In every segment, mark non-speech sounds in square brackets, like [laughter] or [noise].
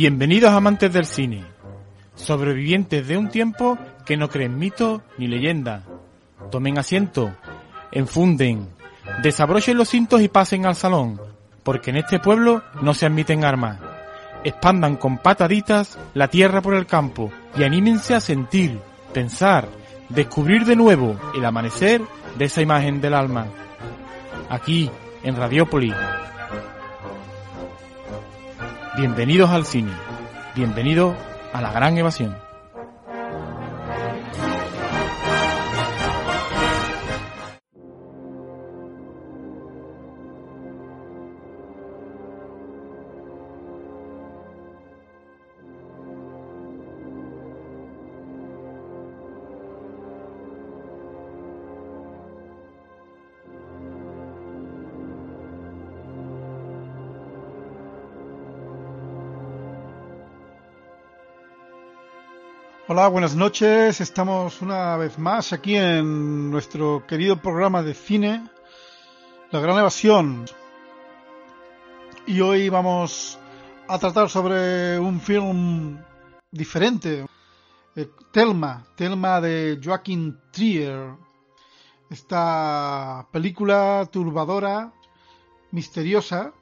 Bienvenidos amantes del cine, sobrevivientes de un tiempo que no creen mito ni leyenda. Tomen asiento, enfunden, desabrochen los cintos y pasen al salón, porque en este pueblo no se admiten armas. Expandan con pataditas la tierra por el campo y anímense a sentir, pensar, descubrir de nuevo el amanecer de esa imagen del alma. Aquí, en Radiópolis, Bienvenidos al cine. Bienvenido a la gran evasión. Hola, buenas noches. Estamos una vez más aquí en nuestro querido programa de cine, La Gran Evasión. Y hoy vamos a tratar sobre un film diferente, eh, Telma, Telma de Joaquín Trier. Esta película turbadora, misteriosa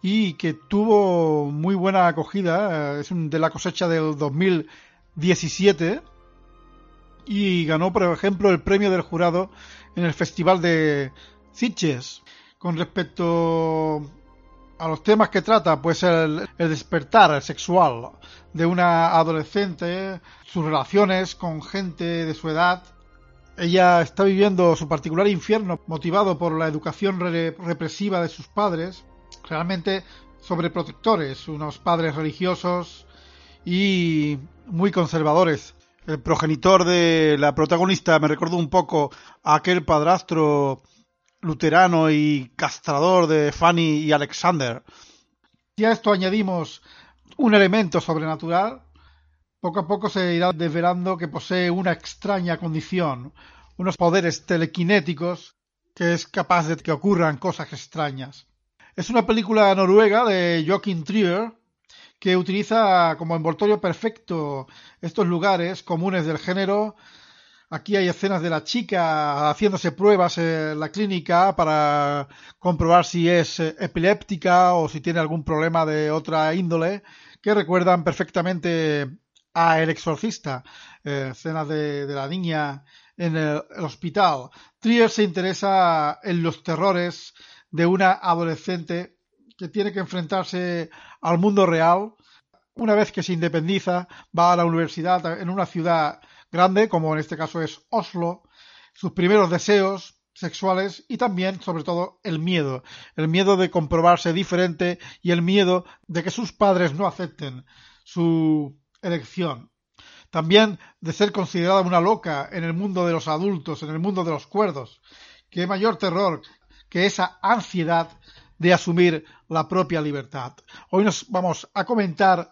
y que tuvo muy buena acogida. Eh, es de la cosecha del 2000 17 y ganó, por ejemplo, el premio del jurado en el Festival de Sitges. Con respecto a los temas que trata, pues el, el despertar sexual de una adolescente, sus relaciones con gente de su edad. Ella está viviendo su particular infierno motivado por la educación represiva de sus padres, realmente sobreprotectores, unos padres religiosos y muy conservadores. El progenitor de la protagonista me recordó un poco a aquel padrastro luterano y castrador de Fanny y Alexander. Si a esto añadimos un elemento sobrenatural, poco a poco se irá desvelando que posee una extraña condición, unos poderes telequinéticos que es capaz de que ocurran cosas extrañas. Es una película noruega de Joachim Trier que utiliza como envoltorio perfecto estos lugares comunes del género. Aquí hay escenas de la chica haciéndose pruebas en la clínica para comprobar si es epiléptica o si tiene algún problema de otra índole, que recuerdan perfectamente a El Exorcista, eh, escenas de, la niña en el, el hospital. Trier se interesa en los terrores de una adolescente que tiene que enfrentarse al mundo real. Una vez que se independiza, va a la universidad en una ciudad grande, como en este caso es Oslo, sus primeros deseos sexuales y también, sobre todo, el miedo. El miedo de comprobarse diferente y el miedo de que sus padres no acepten su elección. También de ser considerada una loca en el mundo de los adultos, en el mundo de los cuerdos. Qué mayor terror que esa ansiedad de asumir la propia libertad. Hoy nos vamos a comentar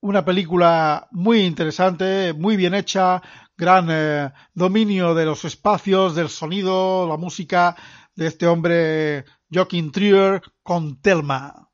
una película muy interesante, muy bien hecha, gran eh, dominio de los espacios, del sonido, la música de este hombre Joaquin Trier con Telma.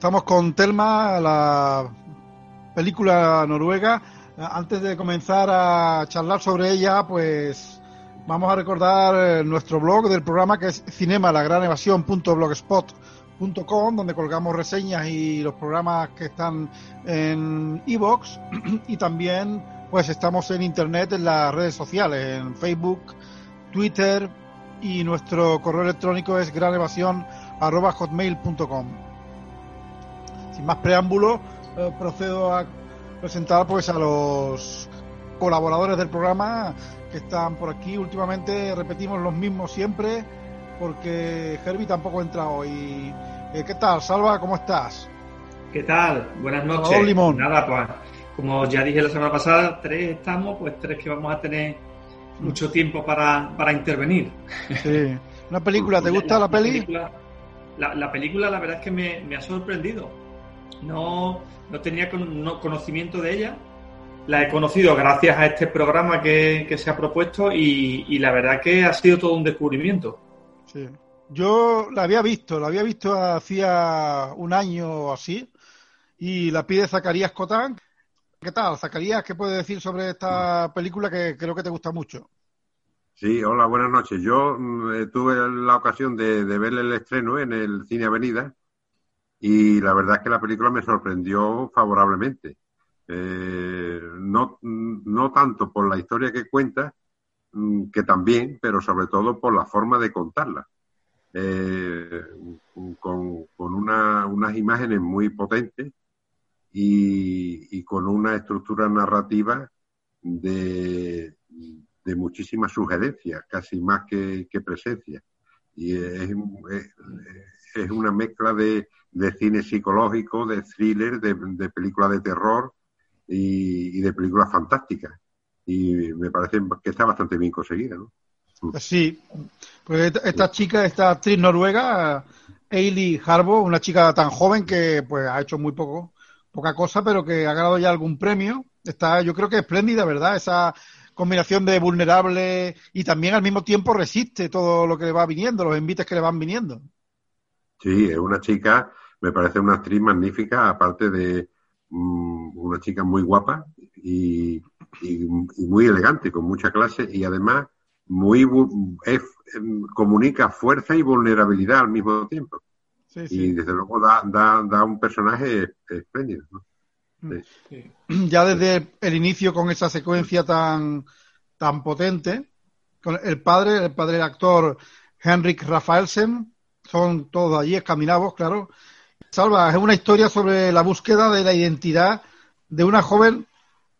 Estamos con Telma, la película noruega. Antes de comenzar a charlar sobre ella, pues vamos a recordar nuestro blog del programa que es cinema la gran evasión.blogspot.com donde colgamos reseñas y los programas que están en iBox [clears throat] y también pues estamos en internet en las redes sociales, en Facebook, Twitter y nuestro correo electrónico es granevasión.hotmail.com Sin más preámbulos, eh, procedo a presentar pues a los colaboradores del programa que están por aquí. Últimamente repetimos los mismos siempre porque Herbie tampoco entra hoy. Eh, ¿Qué tal, Salva? ¿Cómo estás? ¿Qué tal? Buenas noches. Limón. Nada, pues como ya dije la semana pasada, tres estamos, pues tres que vamos a tener mucho tiempo para, para intervenir. Sí. ¿Una película? [laughs] ¿Te gusta la, peli? Película, la, película, la verdad es que me, me ha sorprendido. No, no tenía conocimiento de ella. La he conocido gracias a este programa que, que se ha propuesto y, y, la verdad que ha sido todo un descubrimiento. Sí. Yo la había visto, la había visto hacía un año o así y la pide Zacarías Cotán, ¿Qué tal, Zacarías? ¿Qué puedes decir sobre esta película que creo que te gusta mucho? Sí, hola, buenas noches. Yo mm, tuve la ocasión de, ver el estreno en el Cine Avenida y la verdad es que la película me sorprendió favorablemente. Eh, no, no tanto por la historia que cuenta, mm, que también, pero sobre todo por la forma de contarla. Eh, con, con unas imágenes muy potentes y, con una estructura narrativa de, de muchísima sugerencia, casi más que, presencia. Y es, es, una mezcla de, de, cine psicológico, de thriller, de, de películas de terror y, de películas fantásticas. Y me parece que está bastante bien conseguida, ¿no? Pues sí, pues esta chica, esta actriz noruega, Eili Harbo, una chica tan joven que pues ha hecho muy poco poca cosa, pero que ha ganado ya algún premio. Está, yo creo que espléndida, ¿verdad? Esa combinación de vulnerable y también al mismo tiempo resiste todo lo que le va viniendo, los envites que le van viniendo. Sí, es una chica, me parece una actriz magnífica, aparte de mm, una chica muy guapa y, muy elegante, con mucha clase y además muy em, comunica fuerza y vulnerabilidad al mismo tiempo. Y desde luego da, da, da un personaje espléndido. Mm. [clears throat] Ya desde el inicio con esa secuencia tan, tan potente, con el padre, el padre del actor Henrik Rafaelsen, son todos allí escandinavos, claro. Salva, es una historia sobre la búsqueda de la identidad de una joven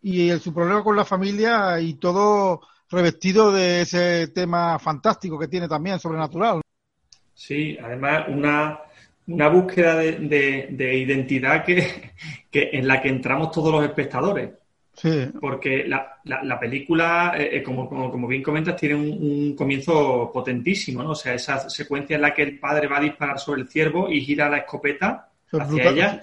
y su problema con la familia y todo revestido de ese tema fantástico que tiene también, sobrenatural. Sí, además una, una búsqueda de, identidad que, en la que entramos todos los espectadores. Sí. Porque la, película, eh, eh, como, como, bien comentas, tiene un, comienzo potentísimo, ¿no? O sea, esa secuencia en la que el padre va a disparar sobre el ciervo y gira la escopeta hacia ella,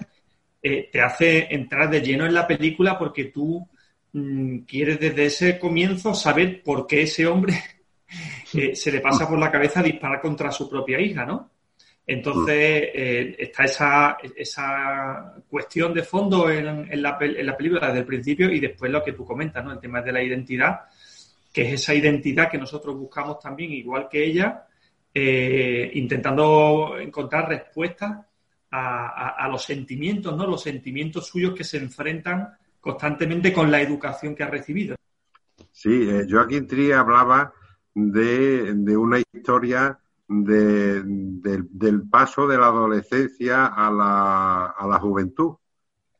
eh, te hace entrar de lleno en la película porque tú mm, quieres desde ese comienzo saber por qué ese hombre [laughs] se le pasa por la cabeza disparar contra su propia hija, ¿no? Entonces, eh, está esa, esa cuestión de fondo en, la, película desde el principio y después lo que tú comentas, ¿no? El tema de la identidad, que es esa identidad que nosotros buscamos también, igual que ella, eh, intentando encontrar respuestas a, los sentimientos, ¿no? Los sentimientos suyos que se enfrentan constantemente con la educación que ha recibido. Sí, eh, Joaquín Tri hablaba de, de una historia de, del paso de la adolescencia a la, a la juventud.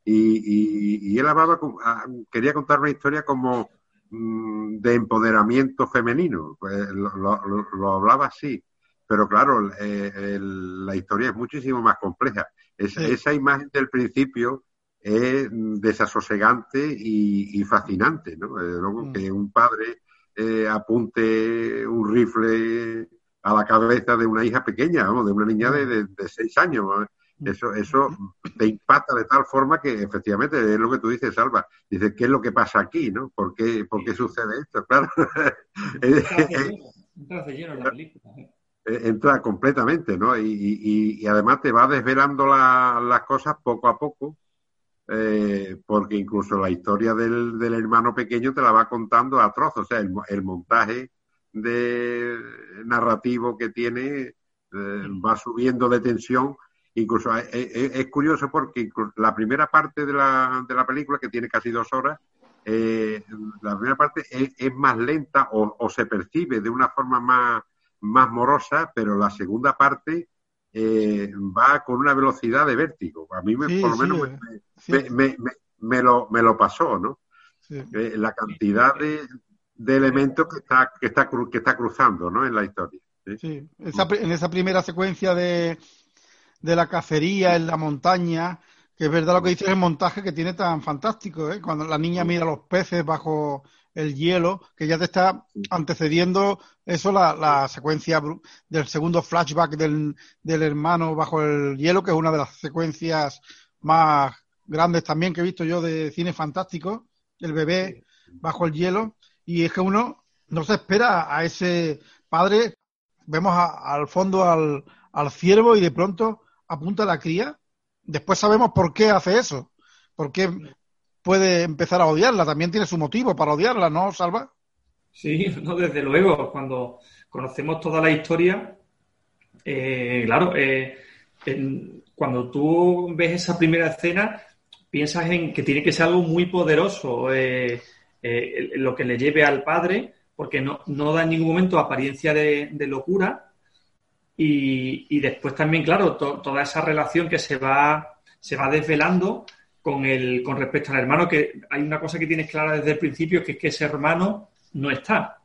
Y, y, él hablaba, ah, quería contar una historia como mm, de empoderamiento femenino. Pues lo, lo, hablaba así. Pero claro, la historia es muchísimo más compleja. Esa imagen del principio es desasosegante y, fascinante, ¿no? luego mm. que un padre eh, apunte un rifle a la cabeza de una hija pequeña, vamos, de una niña de, de, seis años. Eso, eso te impacta de tal forma que efectivamente es lo que tú dices, Salva. Dices, ¿qué es lo que pasa aquí? ¿no? ¿Por qué, por qué sucede esto? [laughs] Claro. ¿eh? eh, entra completamente, ¿no? Y, además te va desvelando las cosas poco a poco, eh, porque incluso la historia del, hermano pequeño te la va contando a trozos, o sea, el, montaje de narrativo que tiene eh, va subiendo de tensión. Incluso es, curioso porque la primera parte de la, de la película, que tiene casi dos horas, la primera parte es, más lenta o, se percibe de una forma más, más morosa, pero la segunda parte eh, va con una velocidad de vértigo. A mí, me, por lo menos, me, me, lo, me lo pasó, ¿no? Eh, la cantidad de, de, elementos que está, que, está, que está cruzando ¿no? en la historia. Sí, en esa primera secuencia de, de la cacería en la montaña, que es verdad lo que dice el montaje que tiene tan fantástico, ¿eh? cuando la niña mira los peces bajo el hielo, que ya te está antecediendo eso, la, la secuencia del segundo flashback del, del, hermano bajo el hielo, que es una de las secuencias más grandes también que he visto yo de cine fantástico, el bebé bajo el hielo, y es que uno no se espera a ese padre, vemos al fondo al, al ciervo y de pronto apunta a la cría, después sabemos por qué hace eso, por qué puede empezar a odiarla, también tiene su motivo para odiarla, ¿no, Salva? Sí, [laughs] no, desde luego, cuando conocemos toda la historia, eh, claro, eh, cuando tú ves esa primera escena, piensas en que tiene que ser algo muy poderoso eh, lo que le lleve al padre, porque no, da en ningún momento apariencia de, locura. Y, después también, claro, toda esa relación que se va, se va desvelando con, el, con respecto al hermano, que hay una cosa que tienes clara desde el principio, que es que ese hermano no está.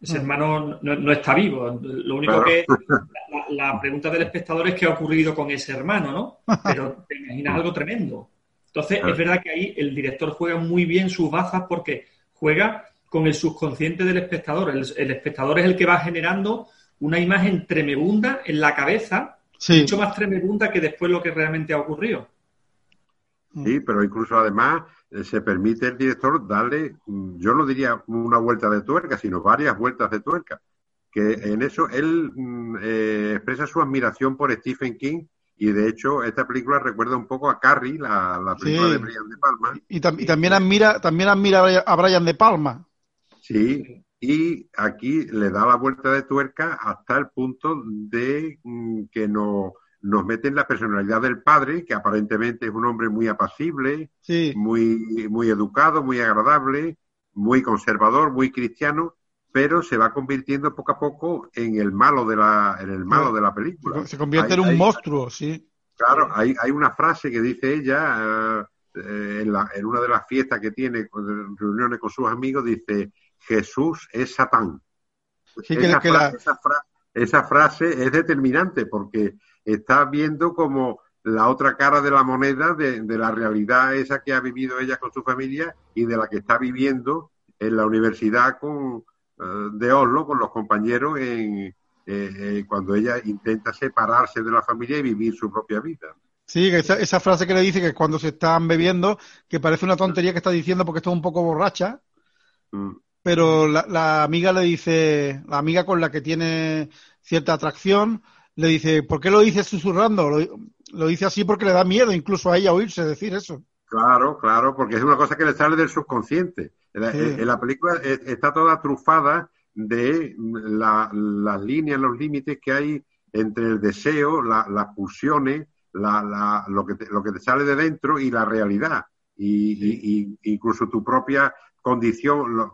Ese mm. hermano no, está vivo. Lo único que [laughs] la, pregunta del espectador es qué ha ocurrido con ese hermano, ¿no? [laughs] Pero te imaginas algo tremendo. Entonces, es verdad que ahí el director juega muy bien sus bazas porque juega con el subconsciente del espectador. El, espectador es el que va generando una imagen tremebunda en la cabeza, mucho más tremebunda que después lo que realmente ha ocurrido. Sí, pero incluso además eh, se permite el director darle, mm, yo no diría una vuelta de tuerca, sino varias vueltas de tuerca. Que en eso él mm, eh, expresa su admiración por Stephen King y de hecho esta película recuerda un poco a Carrie, la, película de Brian De Palma. Y, también admira también admira a Brian De Palma. Sí, y aquí le da la vuelta de tuerca hasta el punto de mm, que no nos meten la personalidad del padre, que aparentemente es un hombre muy apacible, muy, muy educado, muy agradable, muy conservador, muy cristiano, pero se va convirtiendo poco a poco en el malo de la, en el malo de la película. Se convierte en un monstruo, sí. Claro, hay, hay una frase que dice ella eh, en, la, en una de las fiestas que tiene, en reuniones con sus amigos, dice, Jesús es Satán. esa frase es determinante porque está viendo como la otra cara de la moneda de, la realidad esa que ha vivido ella con su familia y de la que está viviendo en la universidad con, eh, de Oslo con los compañeros en, eh, eh, cuando ella intenta separarse de la familia y vivir su propia vida. Sí, esa, esa frase que le dice que cuando se están bebiendo, que parece una tontería que está diciendo porque está un poco borracha, mm. pero la, la amiga le dice, la amiga con la que tiene cierta atracción, le dice, ¿por qué lo dice susurrando? Lo, dice así porque le da miedo incluso a ella oírse decir eso. Claro, claro, porque es una cosa que le sale del subconsciente. En la, película está toda trufada de las líneas, los límites que hay entre el deseo, las pulsiones, lo, que te, lo que te sale de dentro y la realidad. Y, incluso tu propia condición,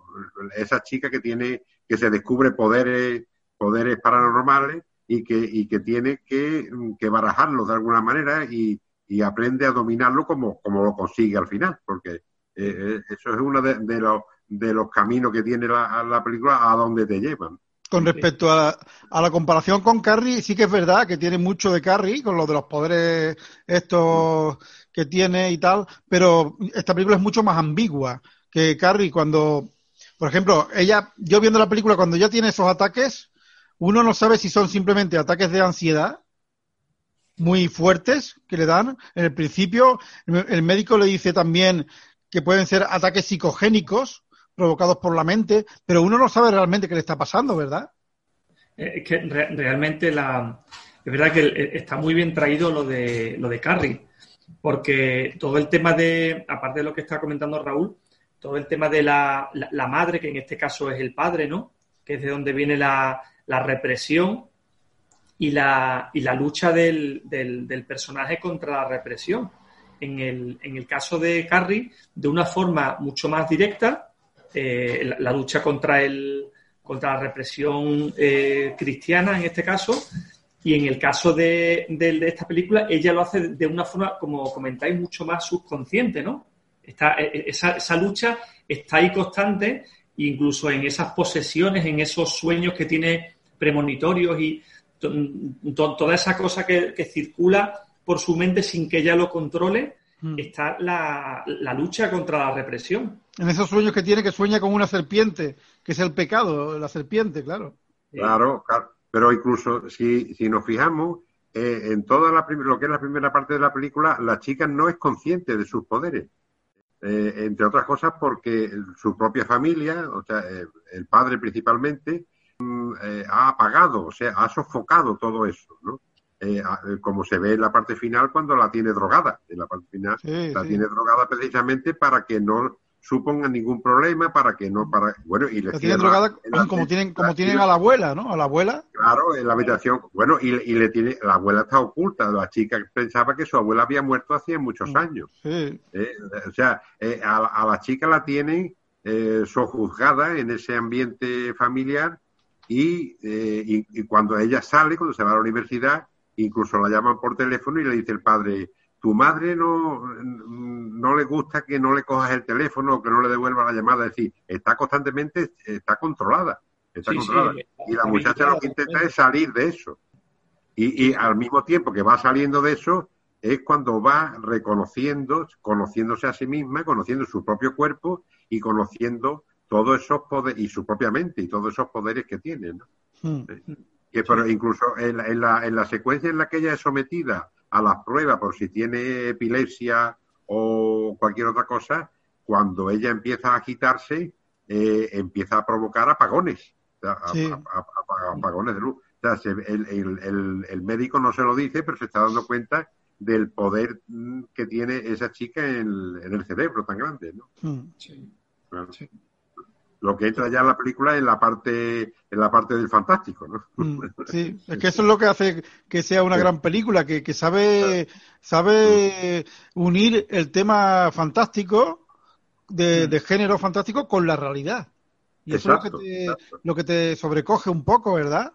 esa chica que tiene, que se descubre poderes, poderes paranormales y que, y que tiene que, que barajarlo de alguna manera y, y, aprende a dominarlo como, como lo consigue al final, porque eh, eh, eso es uno de, de, los, de los caminos que tiene la, la película a donde te llevan. Con respecto a, a, la comparación con Carrie, sí que es verdad que tiene mucho de Carrie, con lo de los poderes estos que tiene y tal, pero esta película es mucho más ambigua que Carrie cuando, por ejemplo, ella, yo viendo la película, cuando ya tiene esos ataques, uno no sabe si son simplemente ataques de ansiedad muy fuertes que le dan. En el principio, el médico le dice también que pueden ser ataques psicogénicos provocados por la mente, pero uno no sabe realmente qué le está pasando, ¿verdad? Es que realmente la, es verdad que está muy bien traído lo de, lo de Carrie, porque todo el tema de, aparte de lo que está comentando Raúl, todo el tema de la, la, madre, que en este caso es el padre, ¿no? Que es de donde viene la, la represión y la, y la lucha del, del, personaje contra la represión. En el, en el caso de Carrie, de una forma mucho más directa, eh, la, lucha contra, el, contra la represión eh, cristiana, en este caso, y en el caso de, de, esta película, ella lo hace de una forma, como comentáis, mucho más subconsciente, ¿no? Está, e, e, esa, esa lucha está ahí constante, incluso en esas posesiones, en esos sueños que tiene premonitorios y toda esa cosa que, circula por su mente sin que ella lo controle, mm. está la, lucha contra la represión. En esos sueños que tiene, que sueña con una serpiente, que es el pecado, la serpiente, claro. Claro, claro. pero incluso si, si nos fijamos, eh, en toda la lo que es la primera parte de la película, la chica no es consciente de sus poderes. Eh, entre otras cosas porque su propia familia, o sea, eh, el padre principalmente, mm, eh, ha apagado, o sea, ha sofocado todo eso, ¿no? Como se ve en la parte final cuando la tiene drogada. En la parte final la tiene drogada precisamente para que no suponga ningún problema para que no para bueno y le tienen drogada como tienen como tienen a la abuela no a la abuela. Claro en la habitación bueno y, le tiene la abuela está oculta. La chica pensaba que su abuela había muerto hacía muchos mm, años. eh, o sea eh, a, la chica la tienen eh, sojuzgada en ese ambiente familiar y, y, y cuando ella sale cuando se va a la universidad incluso la llaman por teléfono y le dice el padre tu madre no, no le gusta que no le cojas el teléfono o que no le devuelva la llamada, es decir, está constantemente, está controlada, está controlada. y la muchacha lo que intenta es salir de eso. Y, y al mismo tiempo que va saliendo de eso, es cuando va reconociendo, conociéndose a sí misma, conociendo su propio cuerpo y conociendo todos esos poderes, y su propia mente, y todos esos poderes que tiene. ¿no? Hmm. Que pero incluso en en, la, en la secuencia en la que ella es sometida a las pruebas por si tiene epilepsia o cualquier otra cosa, cuando ella empieza a agitarse, eh, empieza a provocar apagones, apagones de luz. O sea, el, médico no se lo dice, pero se está dando cuenta del poder mm, que tiene esa chica en, el cerebro tan grande, ¿no? Hmm. Sí lo que entra ya en la película en la parte en la parte del fantástico, ¿no? Mm, [laughs] sí, es que eso es lo que hace que sea una gran película, que, sabe sabe unir el tema fantástico de, mm. género fantástico con la realidad. Y eso es lo que, te, lo que te sobrecoge un poco, ¿verdad?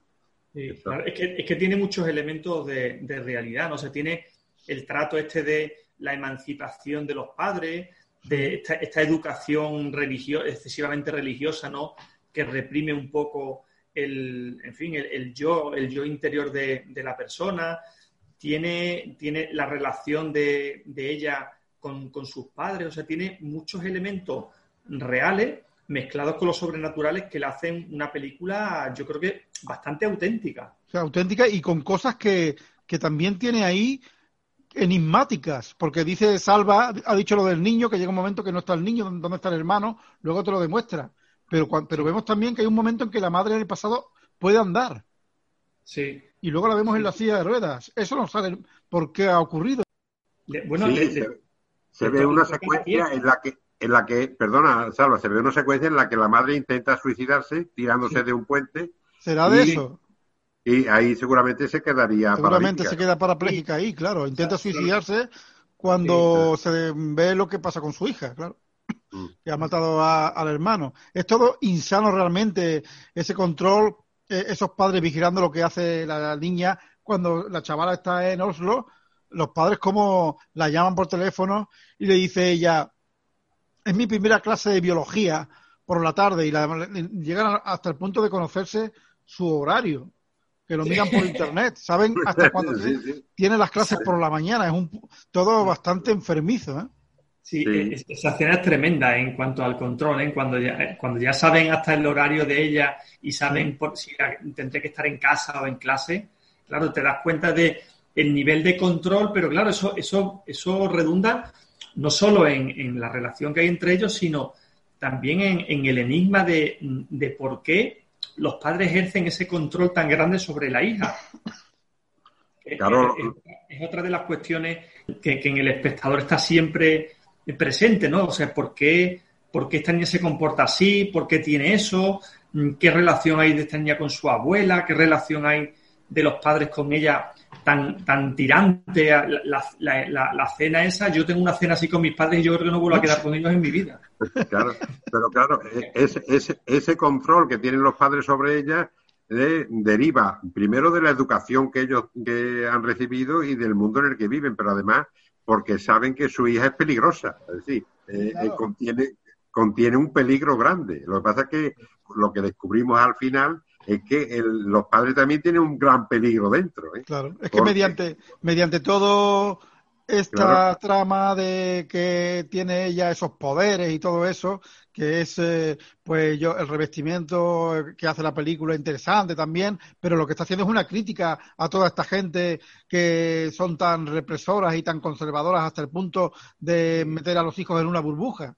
Sí, es, que, es que tiene muchos elementos de, de realidad, ¿no? O tiene el trato este de la emancipación de los padres, de esta, educación religiosa, excesivamente religiosa, ¿no? Que reprime un poco el, en fin, el, yo, el yo interior de, la persona. Tiene, tiene la relación de, ella con, sus padres, o sea, tiene muchos elementos reales mezclados con los sobrenaturales que le hacen una película, yo creo que bastante auténtica. O sea, auténtica y con cosas que, que también tiene ahí enigmáticas, porque dice Salva, ha dicho lo del niño, que llega un momento que no está el niño, ¿dónde está el hermano? Luego te lo demuestra. Pero, pero vemos también que hay un momento en que la madre en el pasado puede andar. Sí. Y luego la vemos en la silla de ruedas. Eso no sabe por qué ha ocurrido. Bueno, se, ve una secuencia en la que en la que, perdona, Salva, se ve una secuencia en la que la madre intenta suicidarse tirándose de un puente. ¿Será de eso? Y ahí seguramente se quedaría Seguramente se queda parapléjica ahí, claro. Intenta suicidarse cuando se ve lo que pasa con su hija, claro. Mm. Que ha matado al hermano. Es todo insano realmente, ese control, e, esos padres vigilando lo que hace la, niña cuando la chavala está en Oslo. Los padres como la llaman por teléfono y le dice ella, es mi primera clase de biología por la tarde y la, llegan hasta el punto de conocerse su horario que lo miran por internet, saben [laughs] hasta cuándo tiene. las clases por la mañana, es un todo bastante enfermizo, ¿eh? Sí, esa escena es tremenda en cuanto al control, ¿eh? cuando, ya, eh, cuando ya saben hasta el horario de ella y saben por, si tendré que estar en casa o en clase, claro, te das cuenta de el nivel de control, pero claro, eso, eso, eso redunda no solo en, la relación que hay entre ellos, sino también en, en el enigma de, de por qué los padres ejercen ese control tan grande sobre la hija. Claro. Es, otra de las cuestiones que, en el espectador está siempre presente, ¿no? O sea, ¿por qué, ¿por qué esta niña se comporta así? ¿Por qué tiene eso? ¿Qué relación hay de esta niña con su abuela? ¿Qué relación hay de los padres con ella tan, tan tirante? La, la, cena esa, yo tengo una cena así con mis padres y yo creo que no vuelvo a quedar con ellos en mi vida. Claro, pero claro, e, ese, ese control que tienen los padres sobre ella deriva primero de la educación que ellos que han recibido y del mundo en el que viven, pero además porque saben que su hija es peligrosa, es decir, eh, eh, contiene, contiene un peligro grande. Lo que pasa es que lo que descubrimos al final es que los padres también tienen un gran peligro dentro. ¿eh? Claro, es que mediante, mediante todo esta trama de que tiene ella esos poderes y todo eso, que es eh, pues yo el revestimiento que hace la película interesante también, pero lo que está haciendo es una crítica a toda esta gente que son tan represoras y tan conservadoras hasta el punto de meter a los hijos en una burbuja.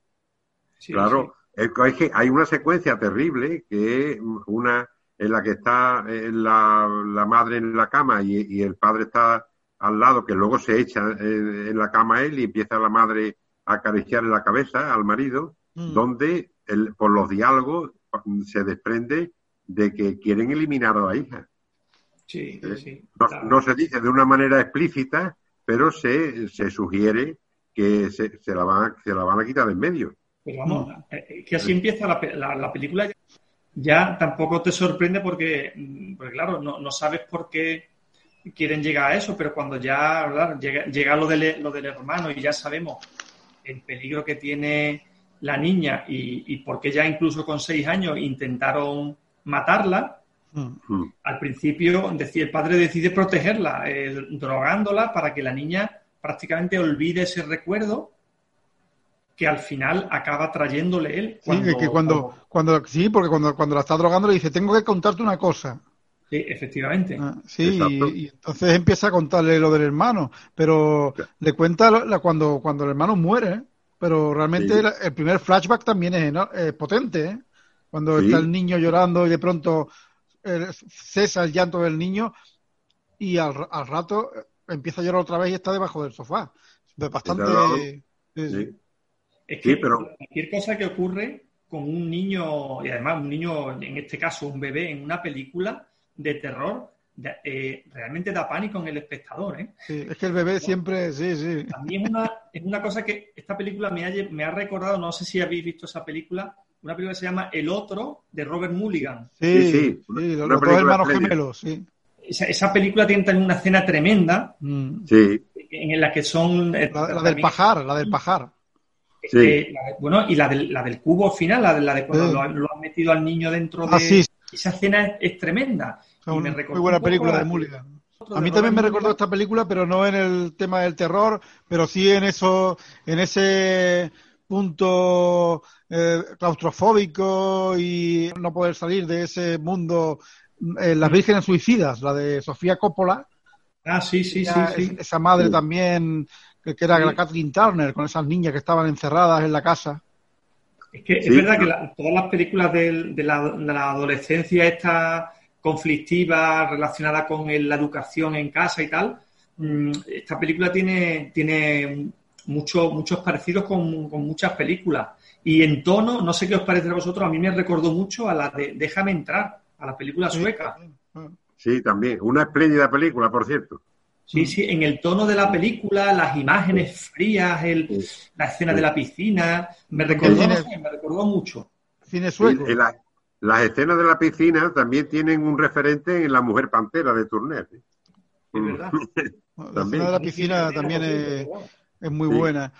claro, Es que hay una secuencia terrible que es una en la que está eh, la, madre en la cama y el padre está al lado, que luego se echa en, la cama él y empieza la madre a acariciarle la cabeza al marido, mm. donde el, por los diálogos se desprende de que quieren eliminar a la hija. Sí, ¿Eh? sí. No, se dice de una manera explícita, pero se, se sugiere que se, se, la van, se la van a quitar de en medio. Pero vamos, mm. eh, eh, que así empieza la, la, película. Ya tampoco te sorprende porque, mm, porque claro, no, no sabes por qué quieren llegar a eso, pero cuando ya llega, lo, del, lo del hermano y ya sabemos el peligro que tiene la niña y, y porque ya incluso con seis años intentaron matarla, mm. al principio decía, el padre decide protegerla, eh, drogándola para que la niña prácticamente olvide ese recuerdo que al final acaba trayéndole él. sí, que cuando, cuando, sí, porque cuando, cuando la está drogando le dice, tengo que contarte una cosa. Sí, efectivamente. Ah, sí, y, entonces empieza a contarle lo del hermano, pero le cuenta la, cuando, cuando el hermano muere, pero realmente el, primer flashback también es, potente, ¿eh? cuando está el niño llorando y de pronto eh, cesa el llanto del niño y al, rato empieza a llorar otra vez y está debajo del sofá. Bastante... Es que pero... cualquier cosa que ocurre con un niño, y además un niño, en este caso un bebé, en una película, de terror eh, realmente da pánico en el espectador. ¿eh? es que el bebé siempre, sí, sí. A mí es una, es una cosa que esta película me ha, me ha recordado, no sé si habéis visto esa película, una película que se llama El Otro, de Robert Mulligan. Sí, sí, los, dos hermanos gemelos, sí. Esa, película tiene también una escena tremenda mm. sí. en la que son... Eh, la, del pajar, la del pajar. Sí. bueno, y la del, la del cubo final, la de, la de cuando lo, lo, han metido al niño dentro ah, de... Esa escena es tremenda muy buena película de Mulligan. A mí también me recordó esta película, pero no en el tema del terror, pero sí en eso, en ese punto eh, claustrofóbico y no poder salir de ese mundo. Eh, Las vírgenes suicidas, la de Sofía Coppola. Ah, sí, sí, sí, Esa madre también, que, era la Kathleen Turner, con esas niñas que estaban encerradas en la casa. Es que es verdad que todas las películas de, la, de la adolescencia esta conflictiva relacionada con la educación en casa y tal, mm, esta película tiene, tiene mucho, muchos parecidos con, muchas películas. Y en tono, no sé qué os parece a vosotros, a mí me recordó mucho a la de Déjame entrar, a la película sueca. Sí, también. Una espléndida película, por cierto. Sí, sí, en el tono de la película, las imágenes frías, el, la escena de la piscina, me recordó, me recordó mucho. Cine sueco. Las escenas de la piscina también tienen un referente en La Mujer Pantera de Turner. ¿eh? Es verdad. [laughs] la escena de la piscina también es, muy buena.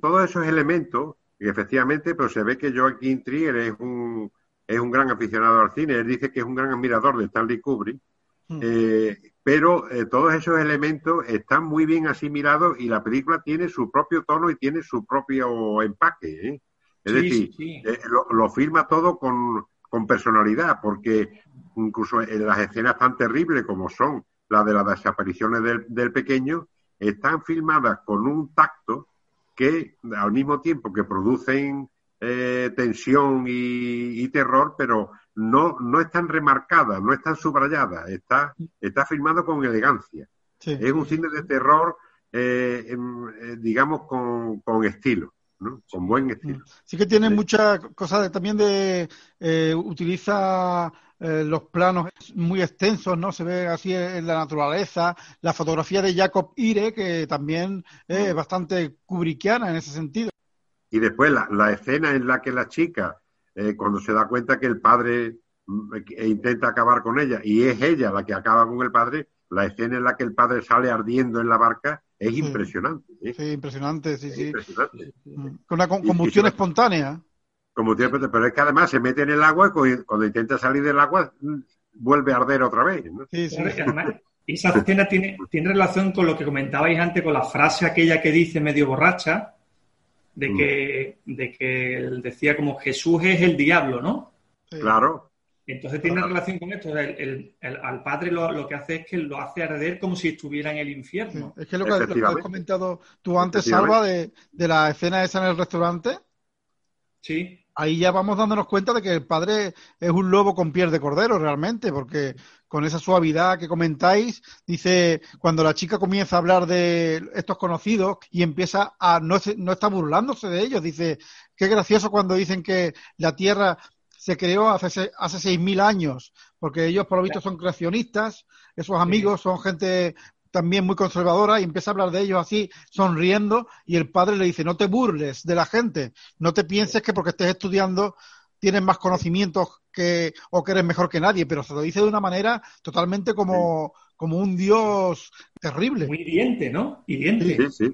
Todos esos elementos, y efectivamente, pero se ve que Joaquín Trier es un, es un gran aficionado al cine. Él dice que es un gran admirador de Stanley Kubrick. Hmm. Eh, pero eh, todos esos elementos están muy bien asimilados y la película tiene su propio tono y tiene su propio empaque. Es decir, lo, lo, firma todo con, con personalidad, porque incluso en las escenas tan terribles como son las de las desapariciones del, pequeño, están filmadas con un tacto que al mismo tiempo que producen eh, tensión y, terror, pero no, no están remarcadas, no están subrayadas, está, está filmado con elegancia. Es un cine de terror, eh, eh, digamos, con, con estilo. ¿no? Con buen estilo. Sí que tiene muchas cosas también de... Eh, utiliza los planos muy extensos, ¿no? Se ve así en la naturaleza. La fotografía de Jacob Ire, que también es bastante kubrickiana en ese sentido. Y después la, la escena en la que la chica eh, cuando se da cuenta que el padre mm, e intenta acabar con ella y es ella la que acaba con el padre, la escena en la que el padre sale ardiendo en la barca es impresionante. ¿eh? Sí, impresionante, sí, sí. Mm, con una combustión espontánea. pero es que además se mete en el agua y cuando intenta salir del agua mm, vuelve a arder otra vez. Sí, sí. esa escena tiene, tiene relación con lo que comentabais antes, con la frase aquella que dice medio borracha, de mm. que, de que él decía como Jesús es el diablo, ¿no? Claro. Entonces tiene relación con esto. El, al padre lo, que hace es que lo hace arder como si estuviera en el infierno. Es que lo que, has comentado tú antes, Salva, de, de la escena esa en el restaurante. Sí ahí ya vamos dándonos cuenta de que el padre es un lobo con piel de cordero realmente, porque con esa suavidad que comentáis, dice, cuando la chica comienza a hablar de estos conocidos y empieza a, no, no está burlándose de ellos, dice, qué gracioso cuando dicen que la Tierra se creó hace, hace 6.000 años, porque ellos por lo visto son creacionistas, esos amigos son gente también muy conservadora y empieza a hablar de ellos así, sonriendo, y el padre le dice, no te burles de la gente, no te pienses que porque estés estudiando tienes más conocimientos que, o que eres mejor que nadie, pero se lo dice de una manera totalmente como, como un dios terrible. Muy hiriente, ¿no? Hiriente. Sí,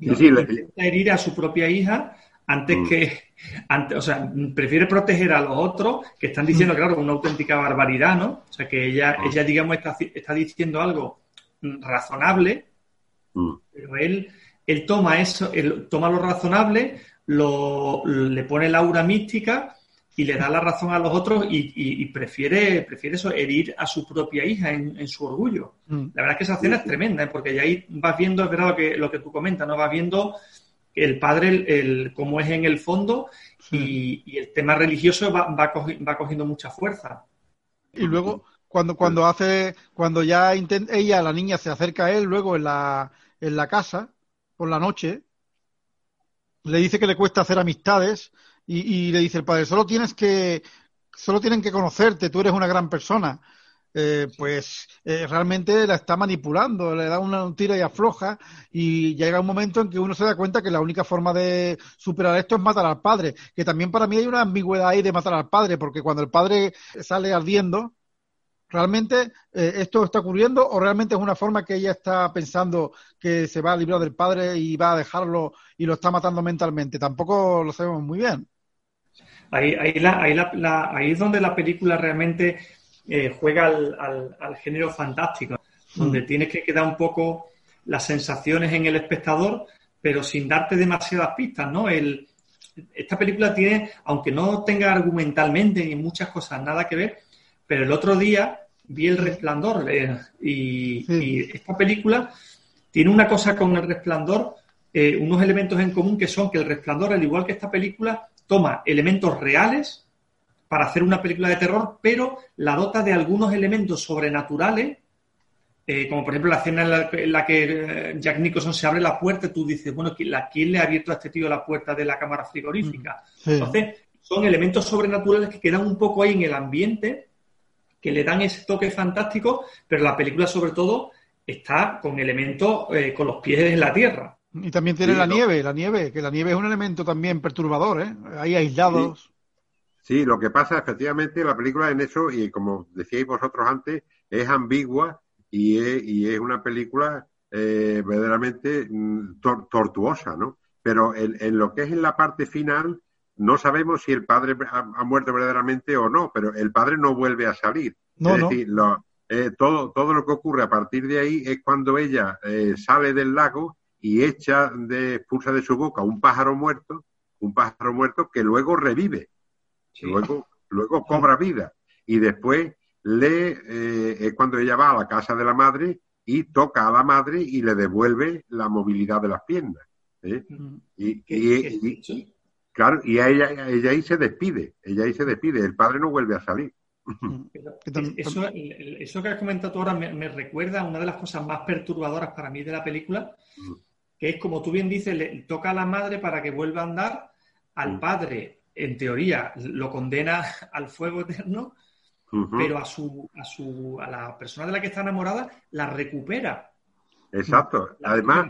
sí. sí. herir a su propia hija antes mm. que, antes, o sea, prefiere proteger a los otros que están diciendo, mm. claro, una auténtica barbaridad, ¿no? O sea, que ella, mm. ella digamos, está, está diciendo algo razonable, mm. pero él, él toma eso, él toma lo razonable, lo, le pone la aura mística y le da la razón a los otros y, prefiere, prefiere eso, herir a su propia hija en, su orgullo. Mm. La verdad es que esa escena es tremenda, ¿eh? porque ahí vas viendo, es verdad lo que, lo que tú comentas, ¿no? Vas viendo el padre, el, cómo es en el fondo y, el tema religioso va, va, va cogiendo mucha fuerza. Y luego, cuando, cuando hace, cuando ya ella, la niña, se acerca a él luego en la, en la casa, por la noche, le dice que le cuesta hacer amistades y, le dice el padre, solo tienes que, solo tienen que conocerte, tú eres una gran persona. Eh, pues eh, realmente la está manipulando, le da una tira y afloja y llega un momento en que uno se da cuenta que la única forma de superar esto es matar al padre, que también para mí hay una ambigüedad ahí de matar al padre, porque cuando el padre sale ardiendo, ¿Realmente eh, esto está ocurriendo o realmente es una forma que ella está pensando que se va a librar del padre y va a dejarlo y lo está matando mentalmente? Tampoco lo sabemos muy bien. Ahí, ahí, ahí, es donde la película realmente eh, juega al, género fantástico, donde mm. tienes que quedar un poco las sensaciones en el espectador, pero sin darte demasiadas pistas, ¿no? El, esta película tiene, aunque no tenga argumentalmente ni muchas cosas nada que ver, pero el otro día vi El Resplandor eh, y, esta película tiene una cosa con El Resplandor, eh, unos elementos en común que son que El Resplandor, al igual que esta película, toma elementos reales para hacer una película de terror, pero la dota de algunos elementos sobrenaturales, eh, como por ejemplo la escena en la, que Jack Nicholson se abre la puerta y tú dices, bueno, ¿quién le ha abierto a este tío la puerta de la cámara frigorífica? Mm, Entonces, son elementos sobrenaturales que quedan un poco ahí en el ambiente que le dan ese toque fantástico, pero la película sobre todo está con elementos eh, con los pies en la tierra. Y también tiene la nieve, la nieve, que la nieve es un elemento también perturbador, ¿eh? Hay aislados. Sí. lo que pasa efectivamente la película en eso, y como decíais vosotros antes, es ambigua y es, una película eh, verdaderamente mm, tortuosa, ¿no? Pero en, lo que es en la parte final, no sabemos si el padre ha, muerto verdaderamente o no, pero el padre no vuelve a salir. es decir, eh, todo, todo lo que ocurre a partir de ahí es cuando ella eh, sale del lago y echa de, expulsa de su boca un pájaro muerto, un pájaro muerto que luego revive, luego, luego cobra vida. Y después le, eh, es cuando ella va a la casa de la madre y toca a la madre y le devuelve la movilidad de las piernas. y, Claro, y ella, ella ahí se despide, ella ahí se despide, el padre no vuelve a salir. eso, eso, que has comentado tú ahora me, recuerda a una de las cosas más perturbadoras para mí de la película, que es como tú bien dices, le toca a la madre para que vuelva a andar, al padre, en teoría, lo condena [laughs] al fuego eterno, pero a su, a su, a la persona de la que está enamorada la recupera. Exacto. Además.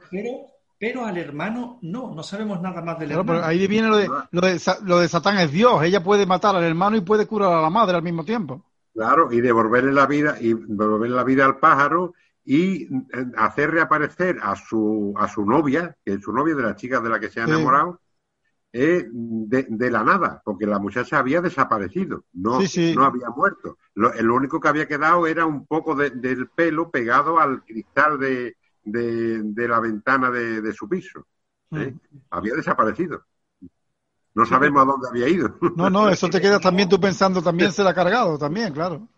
Pero, al hermano no, no sabemos nada más del hermano. Pero ahí viene lo de, lo de, lo de Satán es Dios. Ella puede matar al hermano y puede curar a la madre al mismo tiempo. Claro, y devolverle la vida, y devolverle la vida al pájaro y eh, hacer reaparecer a su, a su novia, que es su novia de la chica de la que se ha enamorado, eh, de, la nada, porque la muchacha había desaparecido, no, no había muerto. Lo, único que había quedado era un poco del pelo pegado al cristal de, de la ventana de, su piso. ¿eh? Mm. Había desaparecido. No sabemos a dónde había ido. [laughs] No, no, eso te queda también tú pensando, también se la ha cargado, también, claro.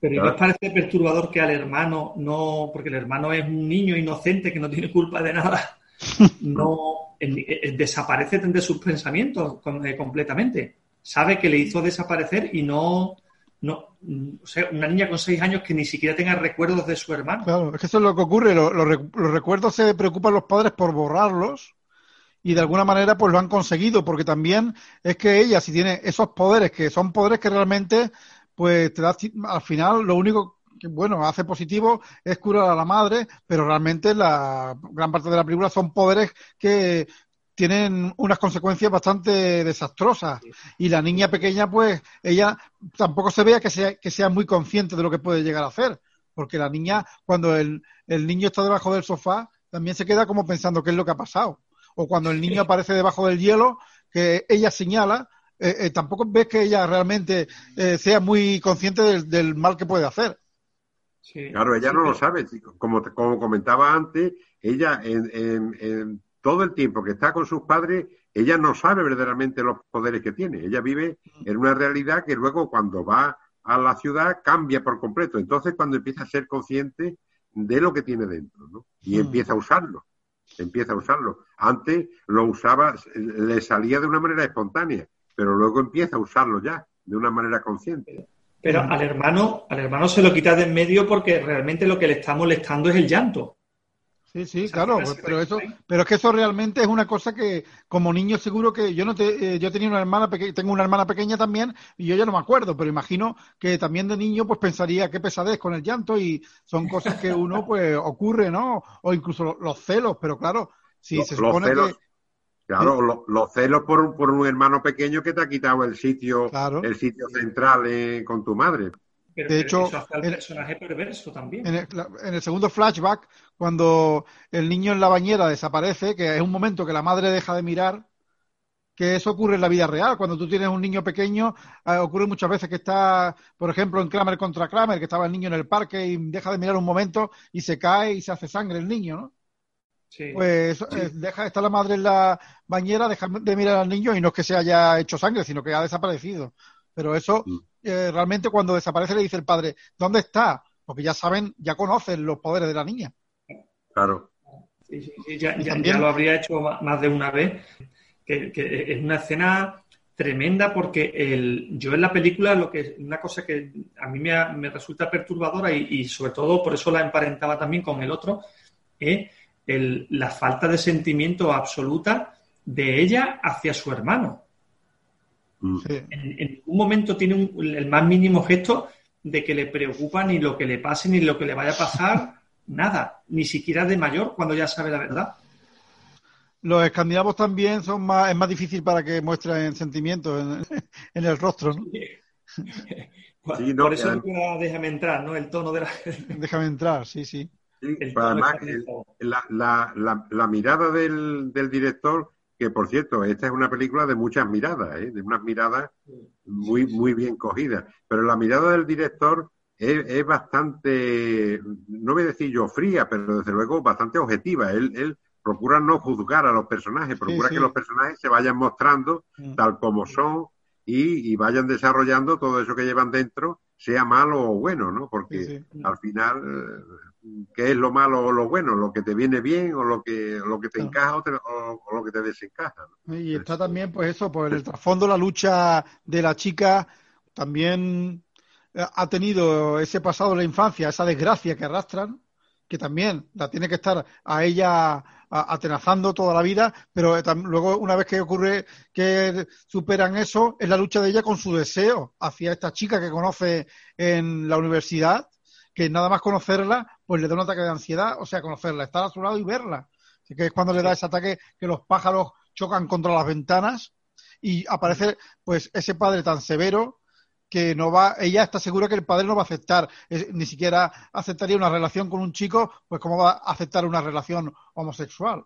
Pero ¿no os parece perturbador que al hermano no, porque el hermano es un niño inocente que no tiene culpa de nada, [laughs] no desaparece de sus pensamientos eh, completamente. Sabe que le hizo desaparecer y no, no, o sea, una niña con seis años que ni siquiera tenga recuerdos de su hermano. Claro, es que eso es lo que ocurre. Los, recuerdos se preocupan los padres por borrarlos y de alguna manera pues lo han conseguido porque también es que ella si tiene esos poderes que son poderes que realmente pues te da al final lo único que bueno hace positivo es curar a la madre pero realmente la gran parte de la película son poderes que tienen unas consecuencias bastante desastrosas. Y la niña pequeña, pues, ella tampoco se vea que sea, que sea muy consciente de lo que puede llegar a hacer. Porque la niña, cuando el, el niño está debajo del sofá, también se queda como pensando qué es lo que ha pasado. O cuando el niño aparece debajo del hielo, que ella señala, eh, eh, tampoco ves que ella realmente eh, sea muy consciente del, mal que puede hacer. Claro, ella no lo sabe. Como, como comentaba antes, ella en, en todo el tiempo que está con sus padres, ella no sabe verdaderamente los poderes que tiene. Ella vive en una realidad que luego cuando va a la ciudad cambia por completo. Entonces cuando empieza a ser consciente de lo que tiene dentro, ¿no? Y hmm. empieza a usarlo. Empieza a usarlo. Antes lo usaba, le salía de una manera espontánea, pero luego empieza a usarlo ya, de una manera consciente. Pero al hermano, al hermano se lo quita de en medio porque realmente lo que le está molestando es el llanto. Sí, sí, claro, pero eso, pero es que eso realmente es una cosa que como niño seguro que yo no te, eh, yo tenía una hermana pequeña, tengo una hermana pequeña también y yo ya no me acuerdo, pero imagino que también de niño pues pensaría qué pesadez con el llanto y son cosas que uno pues ocurre, ¿no? O incluso los celos, pero claro, si se supone que Claro, los celos por, por, un hermano pequeño que te ha quitado el sitio, el sitio central eh, con tu madre de hecho, el personaje perverso también. En el, segundo flashback, cuando el niño en la bañera desaparece, que es un momento que la madre deja de mirar, que eso ocurre en la vida real. Cuando tú tienes un niño pequeño, eh, ocurre muchas veces que está, por ejemplo, en Kramer contra Kramer, que estaba el niño en el parque y deja de mirar un momento y se cae y se hace sangre el niño, ¿no? Sí. Pues eh, deja, está la madre en la bañera, deja de mirar al niño y no es que se haya hecho sangre, sino que ha desaparecido. Pero eso mm. Eh, realmente cuando desaparece le dice el padre, ¿dónde está? Porque ya saben, ya conocen los poderes de la niña. Claro. ya, lo habría hecho más de una vez, que, es una escena tremenda porque el, yo en la película lo que una cosa que a mí me, resulta perturbadora y, sobre todo por eso la emparentaba también con el otro es la falta de sentimiento absoluta de ella hacia su hermano. Mm. En, ningún momento tiene el más mínimo gesto de que le preocupa ni lo que le pase ni lo que le vaya a pasar, [laughs] nada, ni siquiera de mayor cuando ya sabe la verdad. Los escandinavos también son más, es más difícil para que muestren sentimientos [laughs] en, el rostro, ¿no? [laughs] Por eso déjame entrar, ¿no? El tono de la... déjame entrar, sí, sí. además, la, mirada del, del director que por cierto, esta es una película de muchas miradas, ¿eh? de unas miradas muy, muy bien cogidas. Pero la mirada del director es, bastante, no voy a decir yo fría, pero desde luego bastante objetiva. Él, él procura no juzgar a los personajes, procura que los personajes se vayan mostrando tal como son y, vayan desarrollando todo eso que llevan dentro, sea malo o bueno, ¿no? Porque al final qué es lo malo o lo bueno, lo que te viene bien o lo que, lo que te encaja o, lo que te desencaja. Y está también, pues eso, por el trasfondo, la lucha de la chica, también ha tenido ese pasado de la infancia, esa desgracia que arrastran, que también la tiene que estar a ella atenazando toda la vida, pero luego una vez que ocurre que superan eso, es la lucha de ella con su deseo hacia esta chica que conoce en la universidad, que nada más conocerla, pues le da un ataque de ansiedad, o sea, conocerla, estar a su lado y verla, que es cuando le da ese ataque que los pájaros chocan contra las ventanas y aparece pues ese padre tan severo que no va, ella está segura que el padre no va a aceptar, ni siquiera aceptaría una relación con un chico, pues cómo va a aceptar una relación homosexual.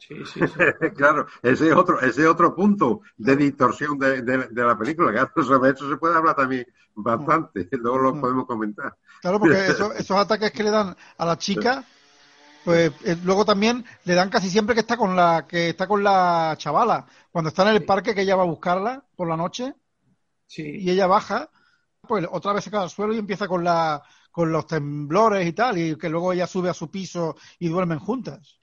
Sí, sí, [laughs] claro, ese es otro, ese otro punto de distorsión de, la película. Claro, sobre eso se puede hablar también bastante, [laughs] luego lo podemos comentar. Claro, porque [laughs] esos ataques que le dan a la chica, pues eh, luego también le dan casi siempre que está con la que está con la chavala. Cuando está en el parque que ella va a buscarla por la noche, y ella baja, pues otra vez se cae al suelo y empieza con, la, con los temblores y tal, y que luego ella sube a su piso y duermen juntas.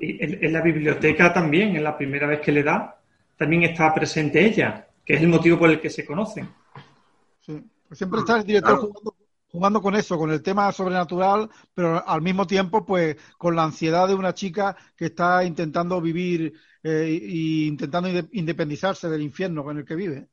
Y en, la biblioteca también, en la primera vez que le da, también está presente ella, que es el motivo por el que se conocen. Sí, pues siempre está el director jugando, con eso, con el tema sobrenatural, pero al mismo tiempo, pues con la ansiedad de una chica que está intentando vivir e intentando independizarse del infierno en el que vive.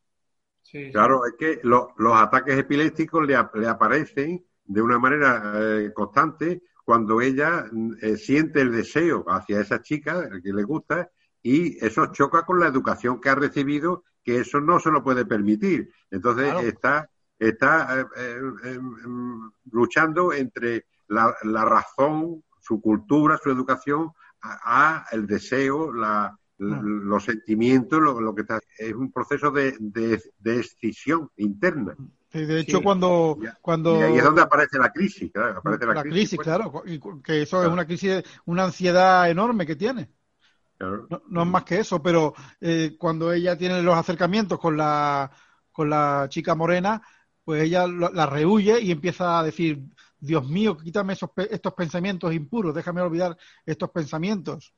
Claro, es que los ataques epilépticos le, aparecen de una manera eh, constante cuando ella eh, siente el deseo hacia esa chica que le gusta y eso choca con la educación que ha recibido, que eso no se lo puede permitir. Entonces está, está eh, em, luchando entre la, razón, su cultura, su educación, a el deseo, la, los sentimientos, lo, que está, es un proceso de, de, escisión interna. De hecho, cuando, cuando... Y ahí es donde aparece la crisis, claro. Aparece la, crisis, pues. claro. Y que eso es una crisis, una ansiedad enorme que tiene. No, es más que eso, pero eh, cuando ella tiene los acercamientos con la, con la chica morena, pues ella la rehuye y empieza a decir, Dios mío, quítame esos, estos pensamientos impuros, déjame olvidar estos pensamientos.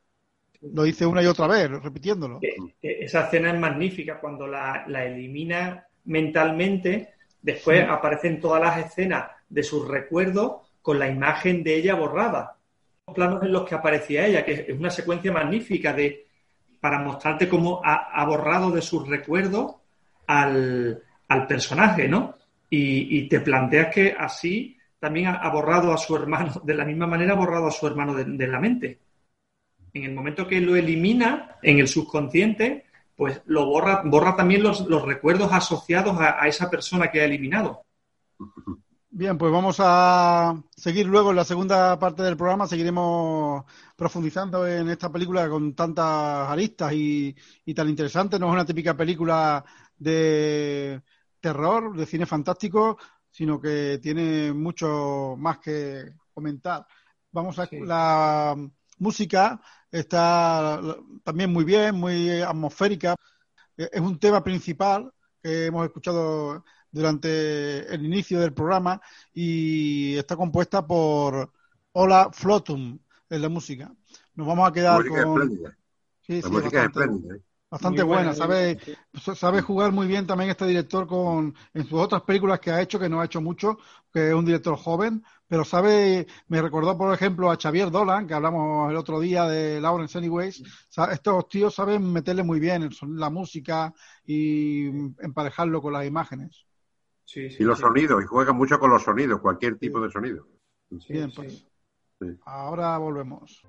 Lo dice una y otra vez, repitiéndolo. Esa escena es magnífica cuando la, elimina mentalmente. Después aparecen todas las escenas de sus recuerdos con la imagen de ella borrada. Los planos en los que aparecía ella, que es una secuencia magnífica de para mostrarte cómo ha, borrado de sus recuerdos al, personaje, ¿no? Y, te planteas que así también ha, borrado a su hermano, de la misma manera ha borrado a su hermano de la mente en el momento que lo elimina en el subconsciente, pues lo borra, borra también los, recuerdos asociados a, esa persona que ha eliminado. Bien, pues vamos a seguir luego en la segunda parte del programa. Seguiremos profundizando en esta película con tantas aristas y, y tan interesante. No es una típica película de terror, de cine fantástico, sino que tiene mucho más que comentar. Vamos a la música está también muy bien, muy atmosférica. E-, es un tema principal que hemos escuchado durante el inicio del programa y está compuesta por Ola Flotum en la música. Nos vamos a quedar con... Sí, la música es espléndida. ¿eh? Bastante buena, sabe, sabe jugar muy bien también este director con en sus otras películas que ha hecho, que no ha hecho mucho, que es un director joven, pero sabe, me recordó por ejemplo a Xavier Dolan, que hablamos el otro día de Lawrence Anyways, estos tíos saben meterle muy bien la música y emparejarlo con las imágenes. y los sonidos, y juega mucho con los sonidos, cualquier tipo de sonido. Bien, pues. Ahora volvemos.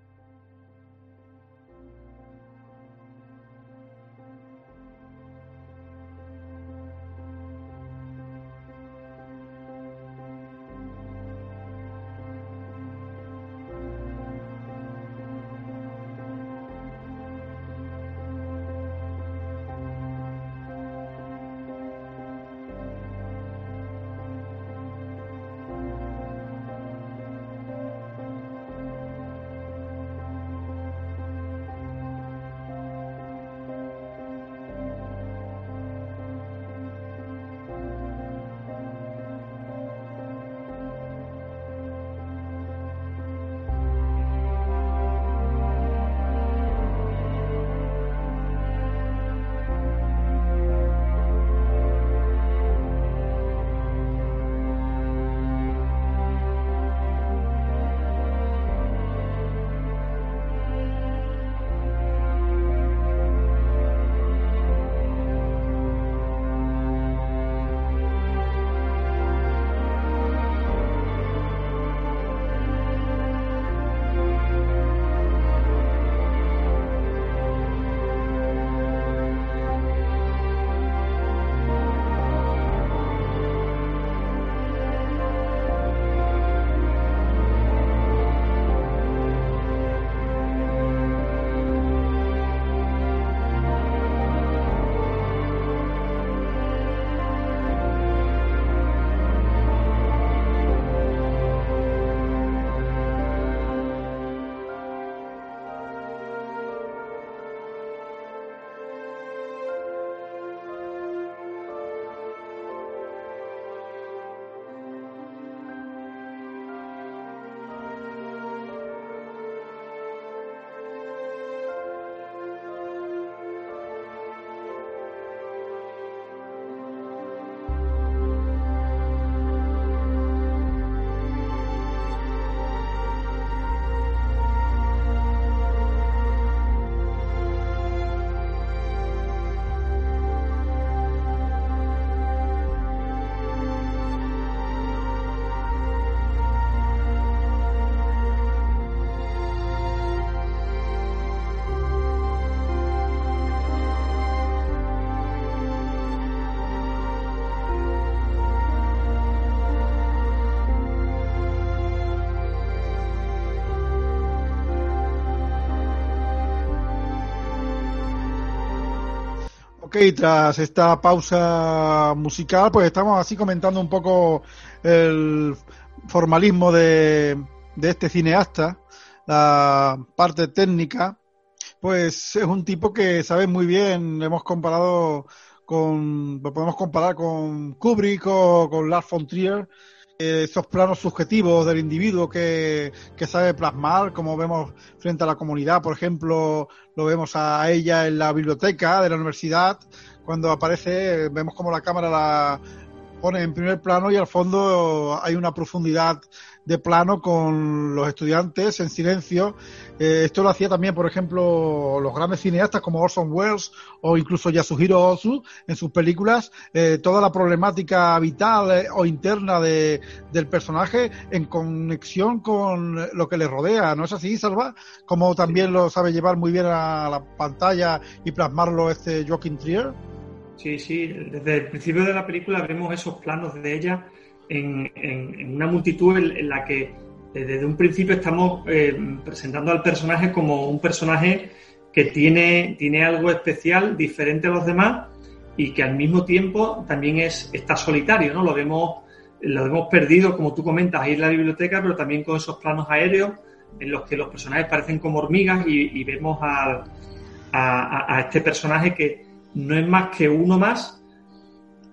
Ok, tras esta pausa musical, pues estamos así comentando un poco el formalismo de, de este cineasta, la parte técnica, pues es un tipo que sabe muy bien, hemos comparado con, lo podemos comparar con Kubrick o con Lars von Trier, esos planos subjetivos del individuo que, que, sabe plasmar, como vemos frente a la comunidad, por ejemplo, lo vemos a ella en la biblioteca de la universidad, cuando aparece, vemos como la cámara la pone en primer plano y al fondo hay una profundidad de plano con los estudiantes en silencio. Eh, esto lo hacía también, por ejemplo, los grandes cineastas como Orson Welles o incluso Yasuhiro Ozu en sus películas. Eh, toda la problemática vital eh, o interna de, del personaje en conexión con lo que le rodea. ¿No es así, Salva? Como también lo sabe llevar muy bien a la pantalla y plasmarlo este Joaquin Trier. Sí, sí. Desde el principio de la película vemos esos planos de ella en, una multitud en, la que eh, desde un principio estamos eh, presentando al personaje como un personaje que tiene, tiene algo especial, diferente a los demás y que al mismo tiempo también es, está solitario, ¿no? Lo vemos, lo hemos perdido, como tú comentas, ahí en la biblioteca, pero también con esos planos aéreos en los que los personajes parecen como hormigas y, vemos a, a, este personaje que no es más que uno más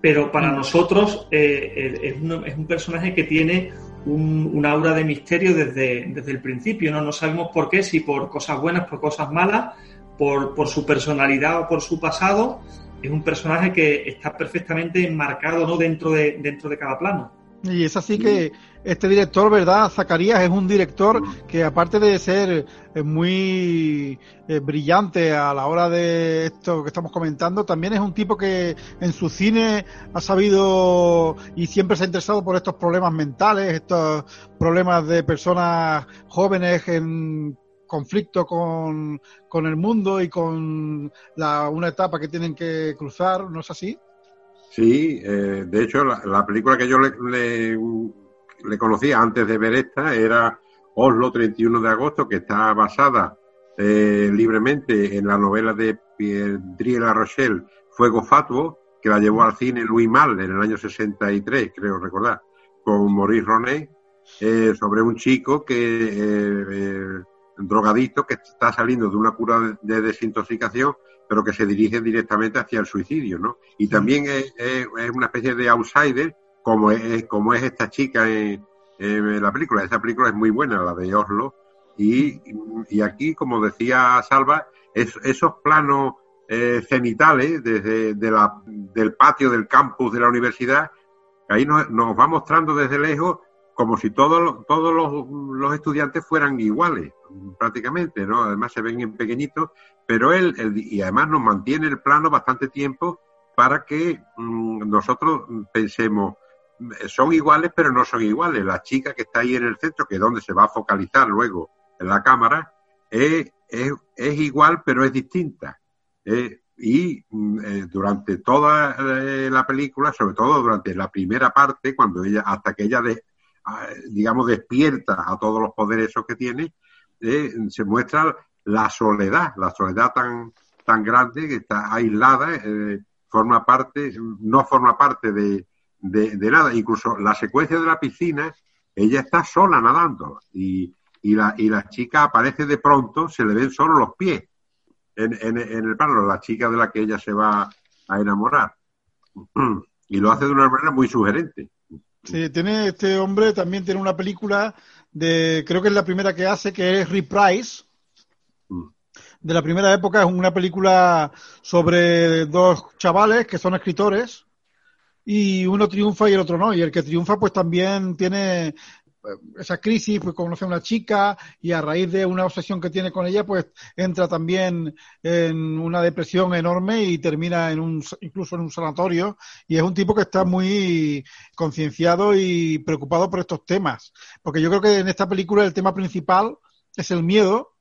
pero para mm. nosotros eh, es, un, personaje que tiene un, aura de misterio desde, desde, el principio, ¿no? No sabemos por qué, si por cosas buenas, por cosas malas, por, por su personalidad o por su pasado, es un personaje que está perfectamente enmarcado ¿no? dentro, de, dentro de cada plano. Y es así que este director, ¿verdad? Zacarías es un director que aparte de ser eh, muy eh, brillante a la hora de esto que estamos comentando, también es un tipo que en su cine ha sabido y siempre se ha interesado por estos problemas mentales, estos problemas de personas jóvenes en conflicto con, con el mundo y con la, una etapa que tienen que cruzar, ¿no es así? Sí, eh, de hecho, la, película que yo le, le, conocía antes de ver esta era Oslo 31 de agosto, que está basada eh, libremente en la novela de Pierre La Rochelle, Fuego Fatuo, que la llevó al cine Louis Mal en el año 63, creo recordar, con Maurice Ronet, eh, sobre un chico que drogadito que está saliendo de una cura de desintoxicación pero que se dirige directamente hacia el suicidio, ¿no? Y también es, una especie de outsider, como es, como es esta chica en, la película. Esa película es muy buena, la de Oslo. Y, aquí, como decía Salva, esos planos eh, cenitales desde la, del patio del campus de la universidad, ahí nos, va mostrando desde lejos como si todos, todos los, estudiantes fueran iguales, prácticamente, ¿no? Además se ven en pequeñitos, pero él, y además nos mantiene el plano bastante tiempo para que mm, nosotros pensemos, son iguales, pero no son iguales. La chica que está ahí en el centro, que es donde se va a focalizar luego en la cámara, es, igual, pero es distinta. Eh, y mm, eh, durante toda eh, la película, sobre todo durante la primera parte, cuando ella, hasta que ella de, digamos, despierta a todos los poderes que tiene, eh, se muestra la soledad, la soledad tan, tan grande que está aislada, forma parte, no forma parte de, de, nada. Incluso la secuencia de la piscina, ella está sola nadando y, y, la, y la chica aparece de pronto, se le ven solo los pies en, en, en el plano, la chica de la que ella se va a enamorar. [clears throat] Y lo hace de una manera muy sugerente. Sí, tiene este hombre también tiene una película de, creo que es la primera que hace, que es Reprise. Mm. De la primera época es una película sobre dos chavales que son escritores y uno triunfa y el otro no. Y el que triunfa pues también tiene esa crisis, pues conoce a una chica y a raíz de una obsesión que tiene con ella, pues entra también en una depresión enorme y termina en un, incluso en un sanatorio. Y es un tipo que está muy concienciado y preocupado por estos temas. Porque yo creo que en esta película el tema principal es el miedo,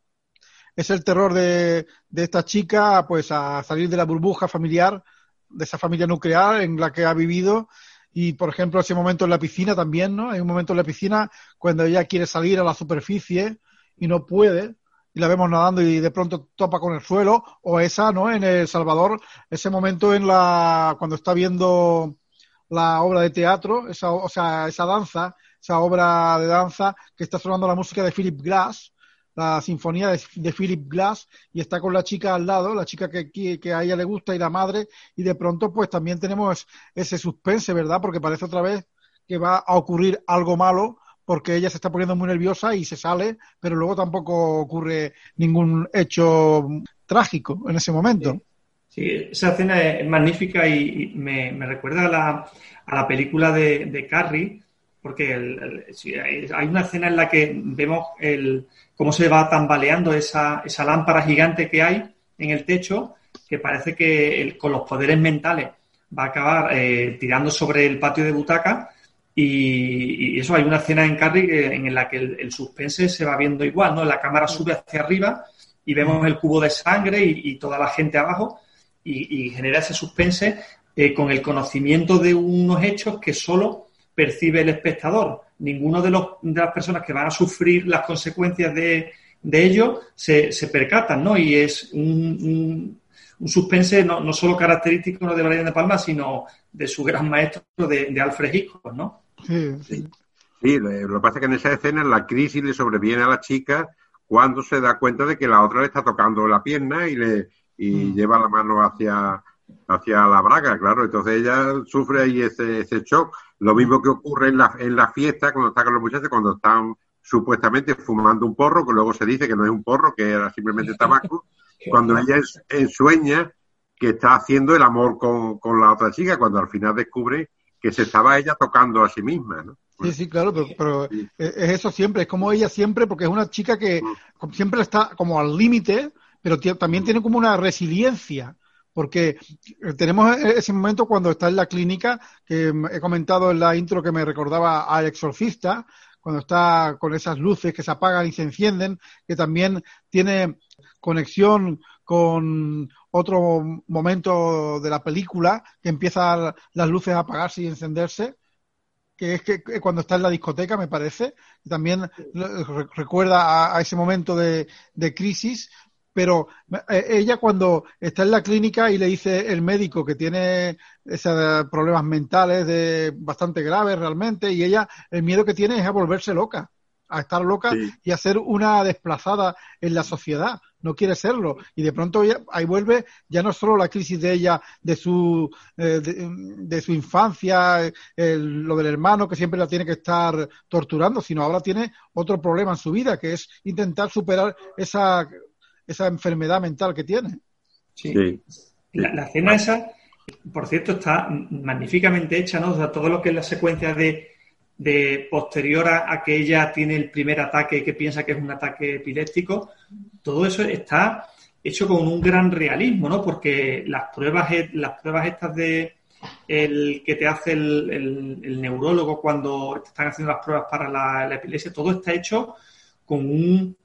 es el terror de, de esta chica, pues a salir de la burbuja familiar, de esa familia nuclear en la que ha vivido y, por ejemplo, ese momento en la piscina también, ¿no? Hay un momento en la piscina cuando ella quiere salir a la superficie y no puede. y la vemos nadando y de pronto topa con el suelo, o esa, ¿no? En El Salvador, ese momento en la, cuando está viendo la obra de teatro, esa, o sea, esa danza, esa obra de danza que está sonando la música de Philip Glass, la sinfonía de, Philip Glass, y está con la chica al lado, la chica que, que, a ella le gusta y la madre, y de pronto pues también tenemos ese suspense, ¿verdad? Porque parece otra vez que va a ocurrir algo malo porque ella se está poniendo muy nerviosa y se sale, pero luego tampoco ocurre ningún hecho trágico en ese momento. Sí, esa escena es magnífica y, me, recuerda a la, a la película de, de Carrie, porque hay una escena en la que vemos el, cómo se va tambaleando esa, esa lámpara gigante que hay en el techo, que parece que con los poderes mentales va a acabar eh, tirando sobre el patio de butaca y, eso, hay una escena en Carrie en la que el, suspense se va viendo igual, ¿no? La cámara sube hacia arriba y vemos el cubo de sangre y, toda la gente abajo y, genera ese suspense eh, con el conocimiento de unos hechos que solo percibe el espectador. Ninguno de, los, de las personas que van a sufrir las consecuencias de, de ello se, se, percatan, ¿no? Y es un, un, suspense no, no, solo característico de Brian de Palma, sino de su gran maestro de, de Alfred Hitchcock, ¿no? Sí, lo que pasa es que en esa escena la crisis le sobreviene a la chica cuando se da cuenta de que la otra le está tocando la pierna y le y mm. lleva la mano hacia, hacia la braga, claro. Entonces ella sufre ahí ese, ese shock. Lo mismo que ocurre en la, en la fiesta cuando está con los muchachos, cuando están supuestamente fumando un porro, que luego se dice que no es un porro, que era simplemente tabaco, [laughs] cuando ella ensueña que está haciendo el amor con, con la otra chica, cuando al final descubre que se estaba ella tocando a sí misma, ¿no? Sí, sí, claro, pero, es eso siempre, es como ella siempre, porque es una chica que mm. siempre está como al límite, pero también tiene como una resiliencia, porque tenemos e-, ese momento cuando está en la clínica, que he comentado en la intro que me recordaba al exorcista, cuando está con esas luces que se apagan y se encienden, que también tiene conexión con otro momento de la película que empiezan las luces a apagarse y encenderse, que es que cuando está en la discoteca, me parece, también recuerda a, ese momento de, crisis, pero eh, ella cuando está en la clínica y le dice el médico que tiene esos problemas mentales de bastante graves realmente, y ella el miedo que tiene es a volverse loca a estar loca y a ser una desplazada en la sociedad. No quiere serlo. Y de pronto ahí vuelve ya no solo la crisis de ella, de su, eh, de, su infancia, lo del hermano que siempre la tiene que estar torturando, sino ahora tiene otro problema en su vida, que es intentar superar esa, esa enfermedad mental que tiene. Sí. La, la escena esa, por cierto, está magníficamente hecha, ¿no? O sea, todo lo que es la secuencia de de posterior a, que ella tiene el primer ataque que piensa que es un ataque epiléptico, todo eso está hecho con un gran realismo, ¿no? Porque las pruebas, las pruebas estas de el que te hace el, neurólogo cuando te están haciendo las pruebas para la, epilepsia, todo está hecho con un,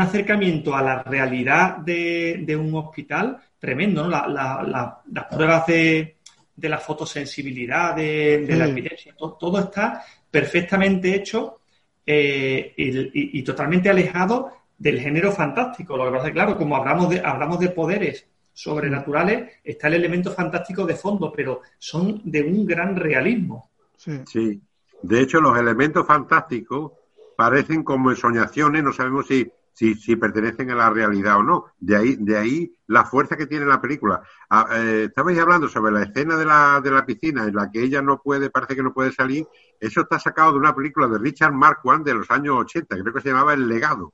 acercamiento a la realidad de, un hospital tremendo, ¿no? las pruebas de, la fotosensibilidad de, la epilepsia, todo, está perfectamente hecho eh, y, totalmente alejado del género fantástico. Lo que pasa es claro, como hablamos de, hablamos de poderes sobrenaturales, está el elemento fantástico de fondo, pero son de un gran realismo. Sí. De hecho, los elementos fantásticos parecen como ensoñaciones, no sabemos si si, si pertenecen a la realidad o no. De ahí, de ahí la fuerza que tiene la película. Ah, eh, estabais hablando sobre la escena de la, de la piscina en la que ella no puede, parece que no puede salir. Eso está sacado de una película de Richard Marquand de los años 80, creo que se llamaba El legado.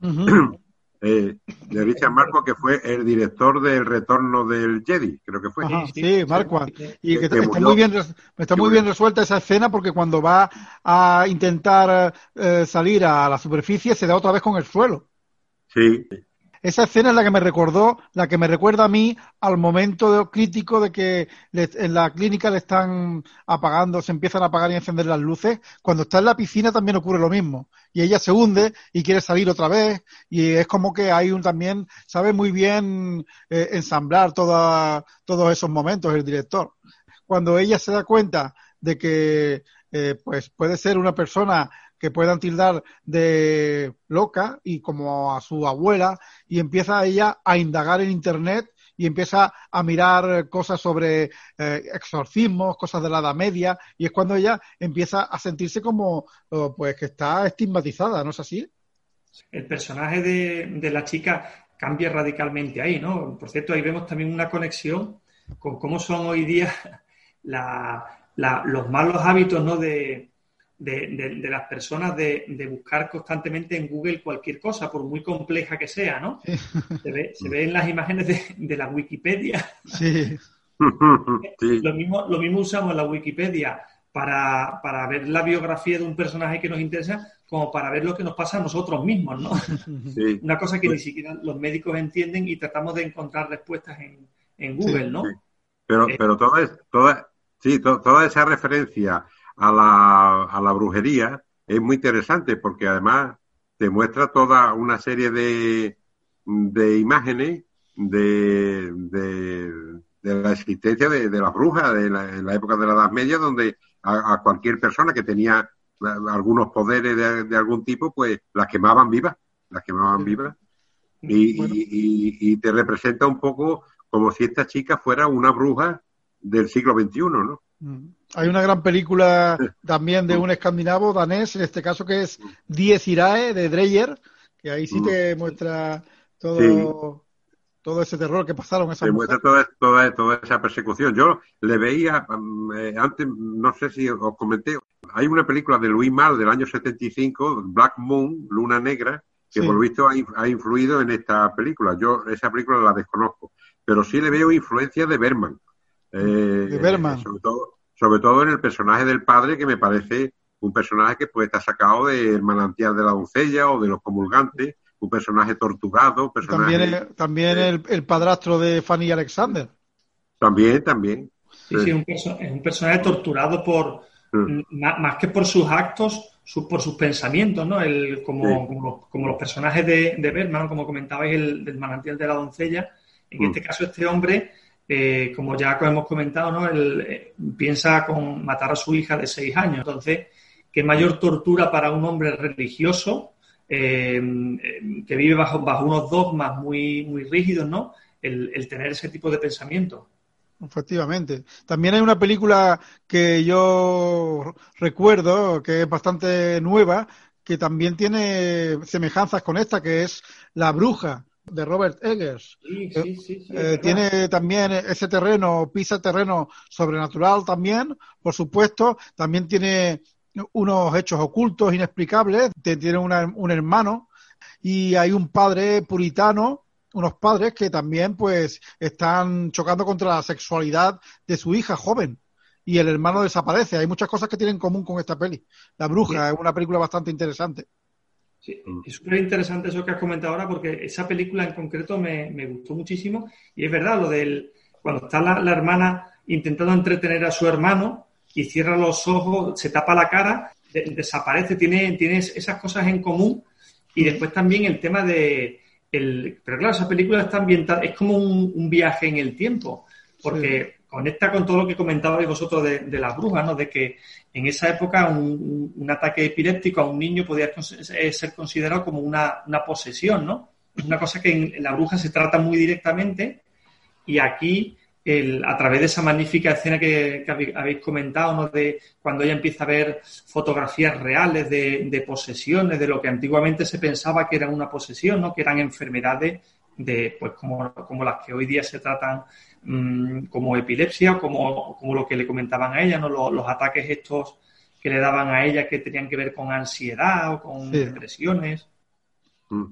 [clears throat] Eh, de Richard Marquand, que fue el director del Retorno del Jedi, creo que fue. sí, Marquand. Y que, está, muy bien, está muy bien resuelta esa escena porque cuando va a intentar eh, salir a la superficie se da otra vez con el suelo. Sí. Esa escena es la que me recordó, la que me recuerda a mí al momento crítico de que en la clínica le están apagando, se empiezan a apagar y encender las luces. Cuando está en la piscina también ocurre lo mismo. Y ella se hunde y quiere salir otra vez. Y es como que hay un también, sabe muy bien eh, ensamblar todos esos momentos el director. Cuando ella se da cuenta de que eh, pues puede ser una persona que puedan tildar de loca y como a su abuela y empieza ella a indagar en internet y empieza a mirar cosas sobre eh, exorcismos, cosas de la Edad Media, y es cuando ella empieza a sentirse como oh, pues que está estigmatizada, ¿no es así? El personaje de, la chica cambia radicalmente ahí, ¿no? Por cierto, ahí vemos también una conexión con cómo son hoy día [laughs] los malos hábitos, ¿no? De, de, las personas de, buscar constantemente en Google cualquier cosa, por muy compleja que sea, ¿no? Se ve, se ve en las imágenes de, la Wikipedia. [laughs] Sí. lo, mismo, lo mismo usamos la Wikipedia para, para, ver la biografía de un personaje que nos interesa como para ver lo que nos pasa a nosotros mismos, ¿no? [laughs] Una cosa que ni siquiera los médicos entienden y tratamos de encontrar respuestas en, en Google, ¿no? Pero, eh, pero toda, toda, sí, toda esa referencia a la, a la brujería es muy interesante porque además te muestra toda una serie de, de imágenes de, de, la existencia de, de las brujas de la, en la época de la Edad Media, donde a, cualquier persona que tenía algunos poderes de, algún tipo, pues las quemaban vivas, las quemaban vivas. Y, y, y, te representa un poco como si esta chica fuera una bruja del siglo XXI, ¿no? Hay una gran película también de un escandinavo danés, en este caso que es Diez Irae de Dreyer, que ahí sí te muestra todo, todo ese terror que pasaron esa Te muestra toda, toda, toda, esa persecución. Yo le veía, mm, eh, antes, no sé si os comenté, hay una película de Louis Mal del año 75, Black Moon, Luna Negra, que por lo visto ha, influido en esta película. Yo esa película la desconozco, pero sí le veo influencia de Berman. Eh, de Berman. Sobre todo, sobre todo en el personaje del padre, que me parece un personaje que puede estar sacado del manantial de la doncella o de los comulgantes, un personaje torturado. también también el, padrastro de Fanny Alexander. También, también. Sí, sí, es un personaje torturado por, más, que por sus actos, por sus pensamientos, ¿no? El, como, como, los, personajes de, de Berman, como comentabais, el del manantial de la doncella. En mm. este caso, este hombre eh, como ya hemos comentado, ¿no? Él eh, piensa con matar a su hija de seis años. Entonces, qué mayor tortura para un hombre religioso eh, que vive bajo, bajo unos dogmas muy, muy rígidos, ¿no? El, tener ese tipo de pensamiento. Efectivamente. También hay una película que yo recuerdo, que es bastante nueva, que también tiene semejanzas con esta, que es La Bruja, de Robert Eggers. Eh, tiene también ese terreno, pisa terreno sobrenatural también, por supuesto. También tiene unos hechos ocultos, inexplicables. Tiene un hermano y hay un padre puritano, unos padres que también pues están chocando contra la sexualidad de su hija joven. Y el hermano desaparece. Hay muchas cosas que tienen en común con esta peli. La bruja es una película bastante interesante. Sí, es súper interesante eso que has comentado ahora porque esa película en concreto me, gustó muchísimo. Y es verdad lo del cuando está la, hermana intentando entretener a su hermano y cierra los ojos, se tapa la cara, desaparece, tiene, tiene esas cosas en común. Y después también el tema de... El, pero claro, esa película está ambientada, es como un, viaje en el tiempo porque conecta con todo lo que comentabais vosotros de, de las brujas, ¿no? De que en esa época un, ataque epiléptico a un niño podía eh, ser considerado como una, posesión, ¿no? Es una cosa que en, la bruja se trata muy directamente y aquí, a través de esa magnífica escena que, habéis comentado, ¿no? De cuando ella empieza a ver fotografías reales de, posesiones, de lo que antiguamente se pensaba que era una posesión, ¿no? Que eran enfermedades de, pues, como, como las que hoy día se tratan Mm, como epilepsia, como, como lo que le comentaban a ella, ¿no? Los, ataques estos que le daban a ella que tenían que ver con ansiedad o con depresiones. Mm.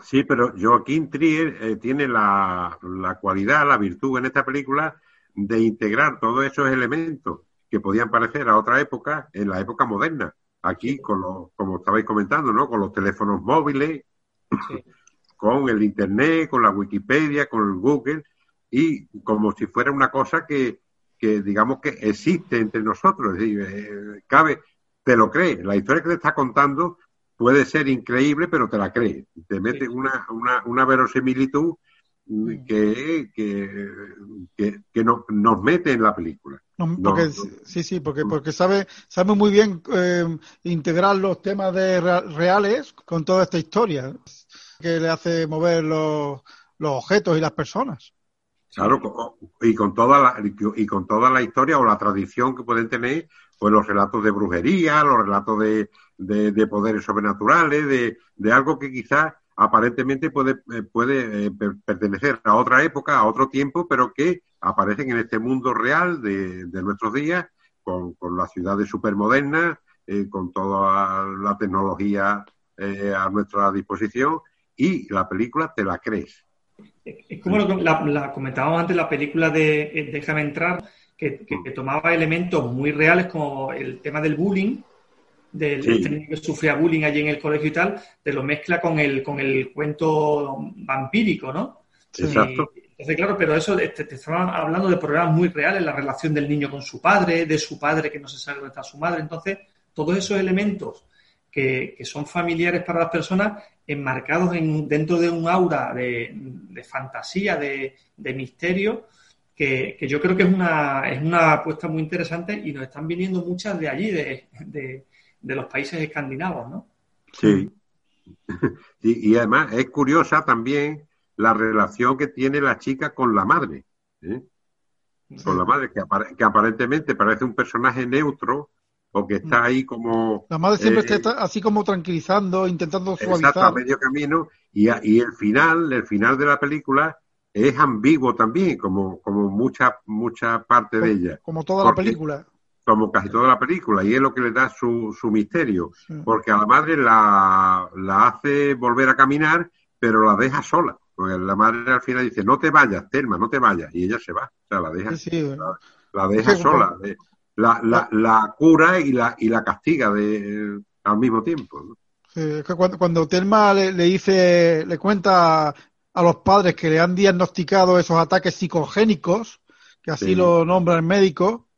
Sí, pero Joaquín Trier eh, tiene la, la, cualidad, la virtud en esta película de integrar todos esos elementos que podían parecer a otra época en la época moderna. Aquí, con los, como estabais comentando, ¿no? Con los teléfonos móviles, [laughs] con el Internet, con la Wikipedia, con el Google, y como si fuera una cosa que, que digamos que existe entre nosotros. Es decir, eh, cabe, te lo crees. La historia que te está contando puede ser increíble, pero te la crees. Te mete una, una, una verosimilitud que, que, que, nos mete en la película. porque, sí, sí, porque, porque sabe, sabe muy bien eh, integrar los temas de reales con toda esta historia que le hace mover los, los objetos y las personas. Claro, y con toda la, y con toda la historia o la tradición que pueden tener, pues los relatos de brujería, los relatos de, de, poderes sobrenaturales, de, de, algo que quizás aparentemente puede, eh, puede eh, pertenecer a otra época, a otro tiempo, pero que aparecen en este mundo real de, nuestros días, con, con las ciudades supermodernas, eh, con toda la tecnología a nuestra disposición, y la película te la crees. Es como la, comentábamos antes, la película de Déjame entrar, que, que, tomaba elementos muy reales como el tema del bullying, del este que sufría bullying allí en el colegio y tal, te lo mezcla con el, con el cuento vampírico, ¿no? Exacto. entonces, claro, pero eso te, te, estaban hablando de problemas muy reales, la relación del niño con su padre, de su padre que no se sabe dónde está su madre. Entonces, todos esos elementos que, que son familiares para las personas, enmarcados en, dentro de un aura de, de fantasía, de, de misterio, que, que, yo creo que es una, es una apuesta muy interesante y nos están viniendo muchas de allí, de, de los países escandinavos, ¿no? Sí. [laughs] y, además es curiosa también la relación que tiene la chica con la madre. ¿eh? Con la madre, que, aparentemente parece un personaje neutro o que está ahí como... La madre siempre eh, está así como tranquilizando, intentando suavizar. Exacto, a medio camino. Y, y el final, el final de la película es ambiguo también, como, como mucha, mucha parte de ella. Como toda la película como casi toda la película, y es lo que le da su, su misterio, porque a la madre la, la, hace volver a caminar, pero la deja sola, porque la madre al final dice, no te vayas, Telma, no te vayas, y ella se va, o sea, la deja, la, deja sola, la, la, la, cura y la, y la castiga de, al mismo tiempo. cuando, cuando Telma le, le dice, le cuenta a los padres que le han diagnosticado esos ataques psicogénicos, que así lo nombra el médico,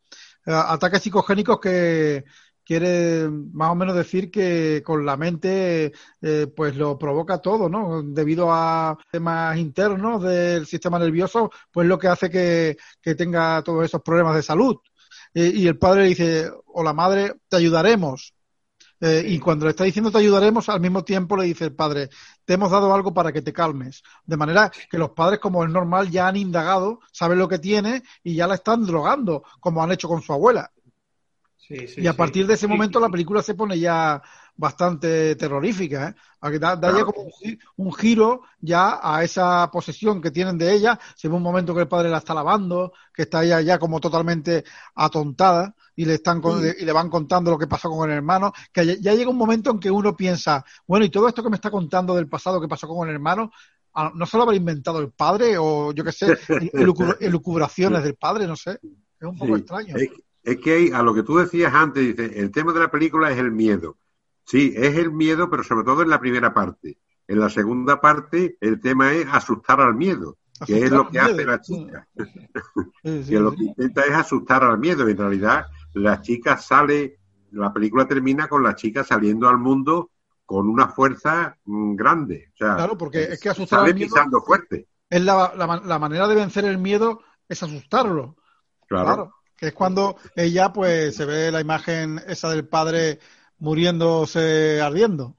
eh, ataques psicogénicos que quiere más o menos decir que con la mente eh, pues lo provoca todo, ¿no? Debido a temas internos del sistema nervioso, pues lo que hace que, que tenga todos esos problemas de salud. Eh, y el padre le dice, o la madre, te ayudaremos. Eh, y cuando le está diciendo te ayudaremos, al mismo tiempo le dice el padre, te hemos dado algo para que te calmes. De manera que los padres, como es normal, ya han indagado, saben lo que tiene y ya la están drogando, como han hecho con su abuela. Y a partir de ese momento la película se pone ya bastante terrorífica, ¿eh? Da, ya como un, giro ya a esa posesión que tienen de ella. Se ve un momento que el padre la está lavando, que está ella ya como totalmente atontada y le están y le van contando lo que pasó con el hermano, que ya, llega un momento en que uno piensa, bueno, y todo esto que me está contando del pasado que pasó con el hermano, ah, no solo habrá inventado el padre o yo qué sé, [laughs] elucubraciones del padre, no sé, es un poco extraño. Es, que hay, a lo que tú decías antes, dice, el tema de la película es el miedo. Sí, es el miedo, pero sobre todo en la primera parte. En la segunda parte, el tema es asustar al miedo, que es lo que hace la chica. [laughs] [laughs] que lo que intenta es asustar al miedo. En realidad, la chica sale, la película termina con la chica saliendo al mundo con una fuerza mm, grande. O sea, claro, porque es que asustar al miedo pisando fuerte. Es la, la, manera de vencer el miedo es asustarlo. Claro. Que es cuando ella, pues, se ve la imagen esa del padre muriéndose ardiendo.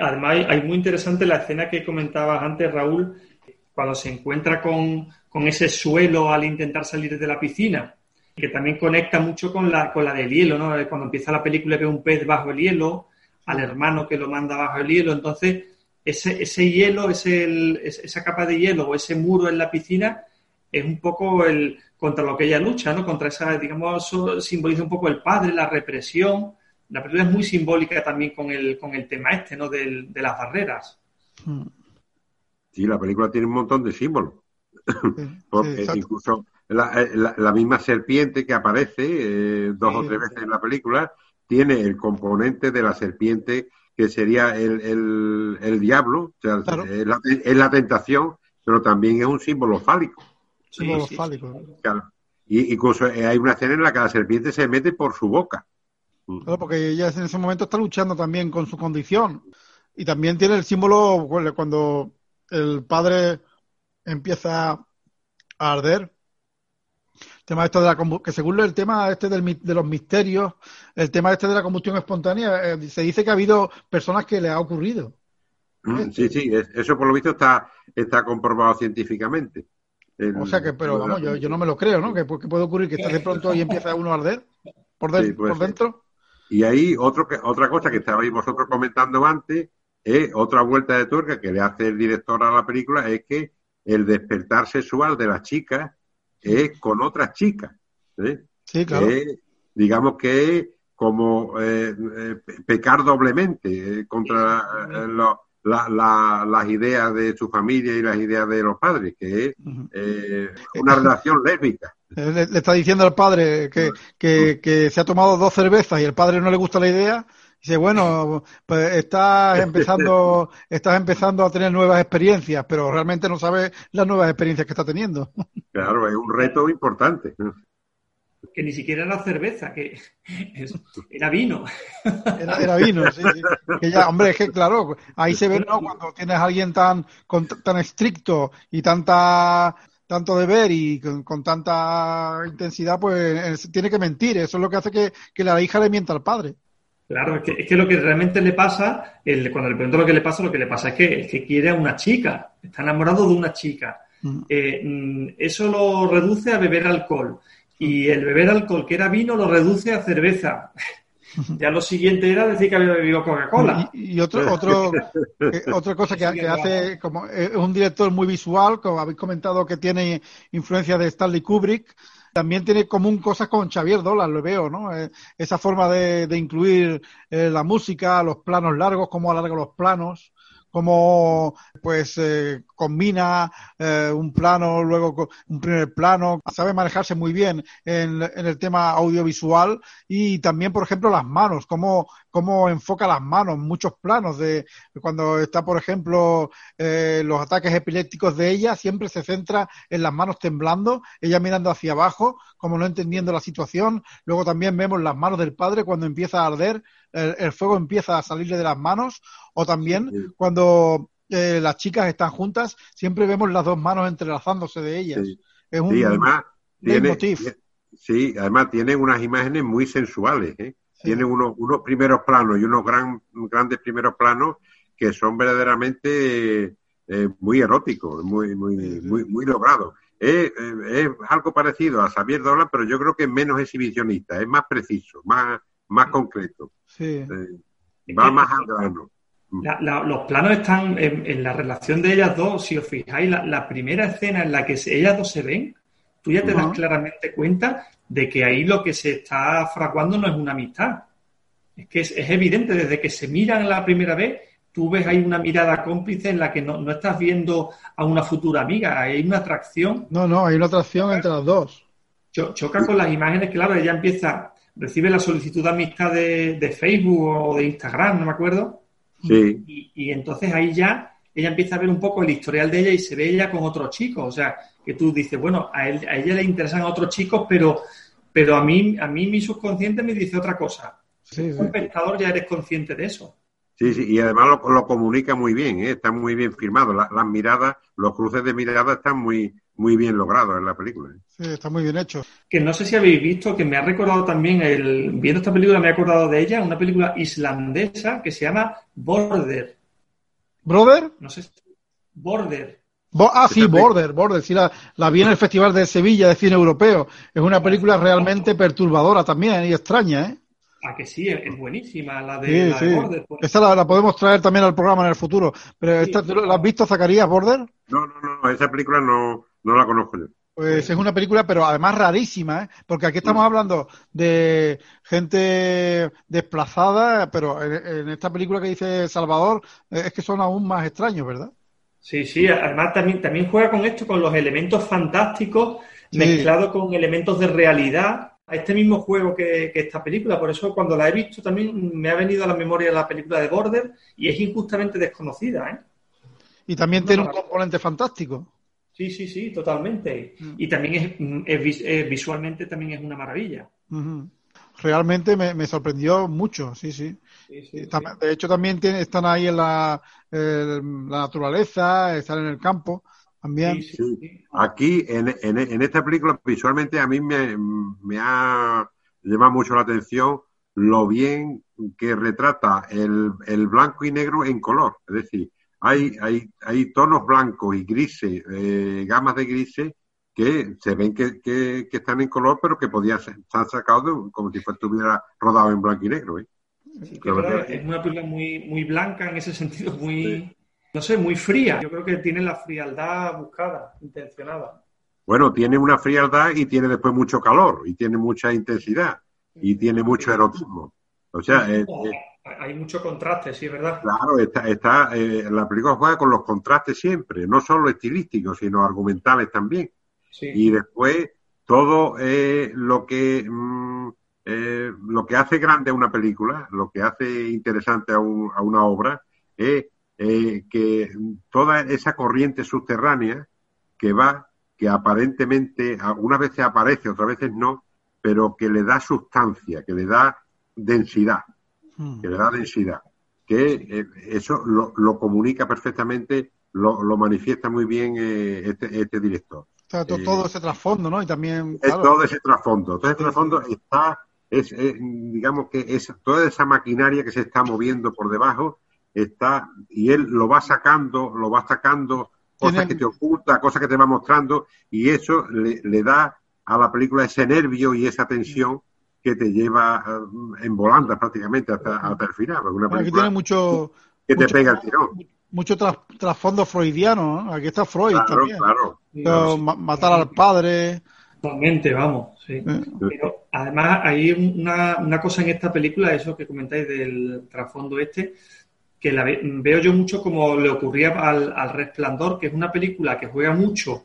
además hay muy interesante la escena que comentabas antes, Raúl, cuando se encuentra con, con ese suelo al intentar salir de la piscina que también conecta mucho con la, con la del hielo, ¿no? Cuando empieza la película ve un pez bajo el hielo, al hermano que lo manda bajo el hielo, entonces ese, ese hielo, ese, esa capa de hielo o ese muro en la piscina es un poco el contra lo que ella lucha, ¿no? Contra esa, digamos, simboliza un poco el padre, la represión. La película es muy simbólica también con el, con el tema este, ¿no? de las barreras. Sí, la película tiene un montón de símbolos. [laughs] Porque incluso eh, la, misma serpiente que aparece eh, dos o tres veces en la película tiene el componente de la serpiente que sería el, el, diablo, o sea, es, la, tentación, pero también es un símbolo fálico. Símbolo fálico. Y incluso eh, hay una escena en la que la serpiente se mete por su boca. Claro, porque ella en ese momento está luchando también con su condición. Y también tiene el símbolo cuando el padre empieza a arder, tema esto de la que según el tema este del, de los misterios, el tema este de la combustión espontánea, eh, se dice que ha habido personas que le ha ocurrido. Mm, sí, sí, eso por lo visto está, está comprobado científicamente. O sea que, pero vamos, yo, no me lo creo, ¿no? Que, puede ocurrir que esté de pronto y empieza uno a arder por, por dentro. Y ahí otro que, otra cosa que estabais vosotros comentando antes, es otra vuelta de tuerca que le hace el director a la película, es que el despertar sexual de las chicas es con otras chicas. ¿eh? Sí, claro. digamos que es como eh, eh, pecar doblemente contra las ideas de su familia y las ideas de los padres, que es una relación lésbica. Le, está diciendo al padre que, que, que, se ha tomado dos cervezas y el padre no le gusta la idea Dice, bueno, pues estás empezando, [laughs] estás empezando a tener nuevas experiencias, pero realmente no sabes las nuevas experiencias que está teniendo. Claro, es un reto importante. Que ni siquiera era cerveza, que [laughs] era vino. Era, vino, sí, Que ya, hombre, es que claro, ahí se ve ¿no? cuando tienes a alguien tan, tan estricto y tanta tanto deber y con, tanta intensidad, pues tiene que mentir. Eso es lo que hace que, que la hija le mienta al padre. Claro, es que, es que, lo que realmente le pasa, el, cuando le pregunto lo que le pasa, lo que le pasa es que, que quiere a una chica, está enamorado de una chica. Mm. Eh, mm, eso lo reduce a beber alcohol. Y el beber alcohol, que era vino, lo reduce a cerveza. ya lo siguiente era decir que había bebido Coca-Cola. Y, otro, otro, [laughs] eh, otra cosa que, que hace, como es un director muy visual, como habéis comentado que tiene influencia de Stanley Kubrick, también tiene común cosas con Xavier Dolan, lo veo, ¿no? Eh, esa forma de, de incluir eh, la música, los planos largos, cómo alarga los planos, cómo pues eh, combina eh, un plano, luego un primer plano, sabe manejarse muy bien en, en, el tema audiovisual y también, por ejemplo, las manos, cómo, cómo enfoca las manos, muchos planos de cuando está, por ejemplo, eh, los ataques epilépticos de ella, siempre se centra en las manos temblando, ella mirando hacia abajo, como no entendiendo la situación. Luego también vemos las manos del padre cuando empieza a arder, el, fuego empieza a salirle de las manos, o también cuando eh, las chicas están juntas, siempre vemos las dos manos entrelazándose de ellas. Sí, es un, además tiene, sí, además tiene unas imágenes muy sensuales, ¿eh? tiene unos, unos primeros planos y unos gran, grandes primeros planos que son verdaderamente eh, muy eróticos, muy, muy, muy, muy logrados. Es, algo parecido a Xavier Dolan, pero yo creo que es menos exhibicionista, es más preciso, más, más concreto. Sí. va más al grano. Los planos están en, la relación de ellas dos, si os fijáis, la, primera escena en la que ellas dos se ven, tú ya te das claramente cuenta de que ahí lo que se está fraguando no es una amistad. Es que es, evidente, desde que se miran la primera vez, tú ves ahí una mirada cómplice en la que no, estás viendo a una futura amiga, hay una atracción. No, no, hay una atracción entre las dos. choca con las imágenes, claro, ella empieza, recibe la solicitud de amistad de, Facebook o de Instagram, no me acuerdo. Sí. Y, y, entonces ahí ya ella empieza a ver un poco el historial de ella y se ve ella con otros chicos. O sea, que tú dices, bueno, a, él, a ella le interesan otros chicos, pero, pero a, mí, a mí mi subconsciente me dice otra cosa. Sí, Como espectador ya eres consciente de eso. Sí, sí, y además lo, comunica muy bien, ¿eh? está muy bien firmado. las miradas, los cruces de miradas están muy, muy bien logrados en la película. ¿eh? Sí, está muy bien hecho. Que no sé si habéis visto, que me ha recordado también, el, viendo esta película me ha acordado de ella, una película islandesa que se llama Border. ¿Brother? No sé. Border ah, sí, Border, Border, sí, la, la, vi en el Festival de Sevilla de Cine Europeo. Es una película realmente perturbadora también y extraña, ¿eh? Ah, que sí, es buenísima la de, Border. Pues. Esta la, podemos traer también al programa en el futuro. Pero esta, ¿La has visto, Zacarías, Border? No, no, no, esa película no, no la conozco yo. Pues es una película, pero además rarísima, ¿eh? porque aquí estamos hablando de gente desplazada, pero en, esta película que dice Salvador eh, es que son aún más extraños, ¿verdad? Sí, sí, además también, también juega con esto, con los elementos fantásticos mezclados con elementos de realidad a este mismo juego que, esta película. Por eso cuando la he visto también me ha venido a la memoria la película de Border y es injustamente desconocida. ¿eh? Y también tiene un componente fantástico. Sí, sí, sí, totalmente. Mm. Y también es, visualmente también es una maravilla. Realmente me, sorprendió mucho, sí, sí. De hecho, también están ahí en la, la, naturaleza, están en el campo. También. Aquí, en, en, esta película, visualmente a mí me, me ha llamado mucho la atención lo bien que retrata el, el, blanco y negro en color. Es decir, hay, hay, hay tonos blancos y grises, eh, gamas de grises que se ven que, que, están en color, pero que podían ser sacados como si estuviera rodado en blanco y negro. ¿eh? es una película muy, muy blanca en ese sentido, muy, no sé, muy fría. Yo creo que tiene la frialdad buscada, intencionada. Bueno, tiene una frialdad y tiene después mucho calor y tiene mucha intensidad y tiene mucho erotismo. O sea, eh, hay mucho contraste, sí, verdad. Claro, está, está eh, la película juega con los contrastes siempre, no solo estilísticos, sino argumentales también. Y después todo eh, lo que mm, eh, lo que hace grande a una película, lo que hace interesante a, una obra, es que toda esa corriente subterránea que va, que aparentemente algunas veces aparece, otras veces no, pero que le da sustancia, que le da densidad que le da densidad, que eh, eso lo, comunica perfectamente, lo, manifiesta muy bien eh, este, este, director. todo, ese trasfondo, ¿no? Y también... todo ese trasfondo. Todo ese trasfondo está, es, digamos que es toda esa maquinaria que se está moviendo por debajo, está, y él lo va sacando, lo va sacando, cosas que te oculta, cosas que te va mostrando, y eso le, le da a la película ese nervio y esa tensión que te lleva eh, en volandas prácticamente hasta, hasta el final. Aquí tiene mucho... Que te pega el tirón. Mucho trasfondo freudiano, Aquí está Freud también. Claro, matar al padre... Totalmente, vamos. Sí. Eh. Pero además hay una, una, cosa en esta película, eso que comentáis del trasfondo este, que la veo yo mucho como le ocurría al, al, Resplandor, que es una película que juega mucho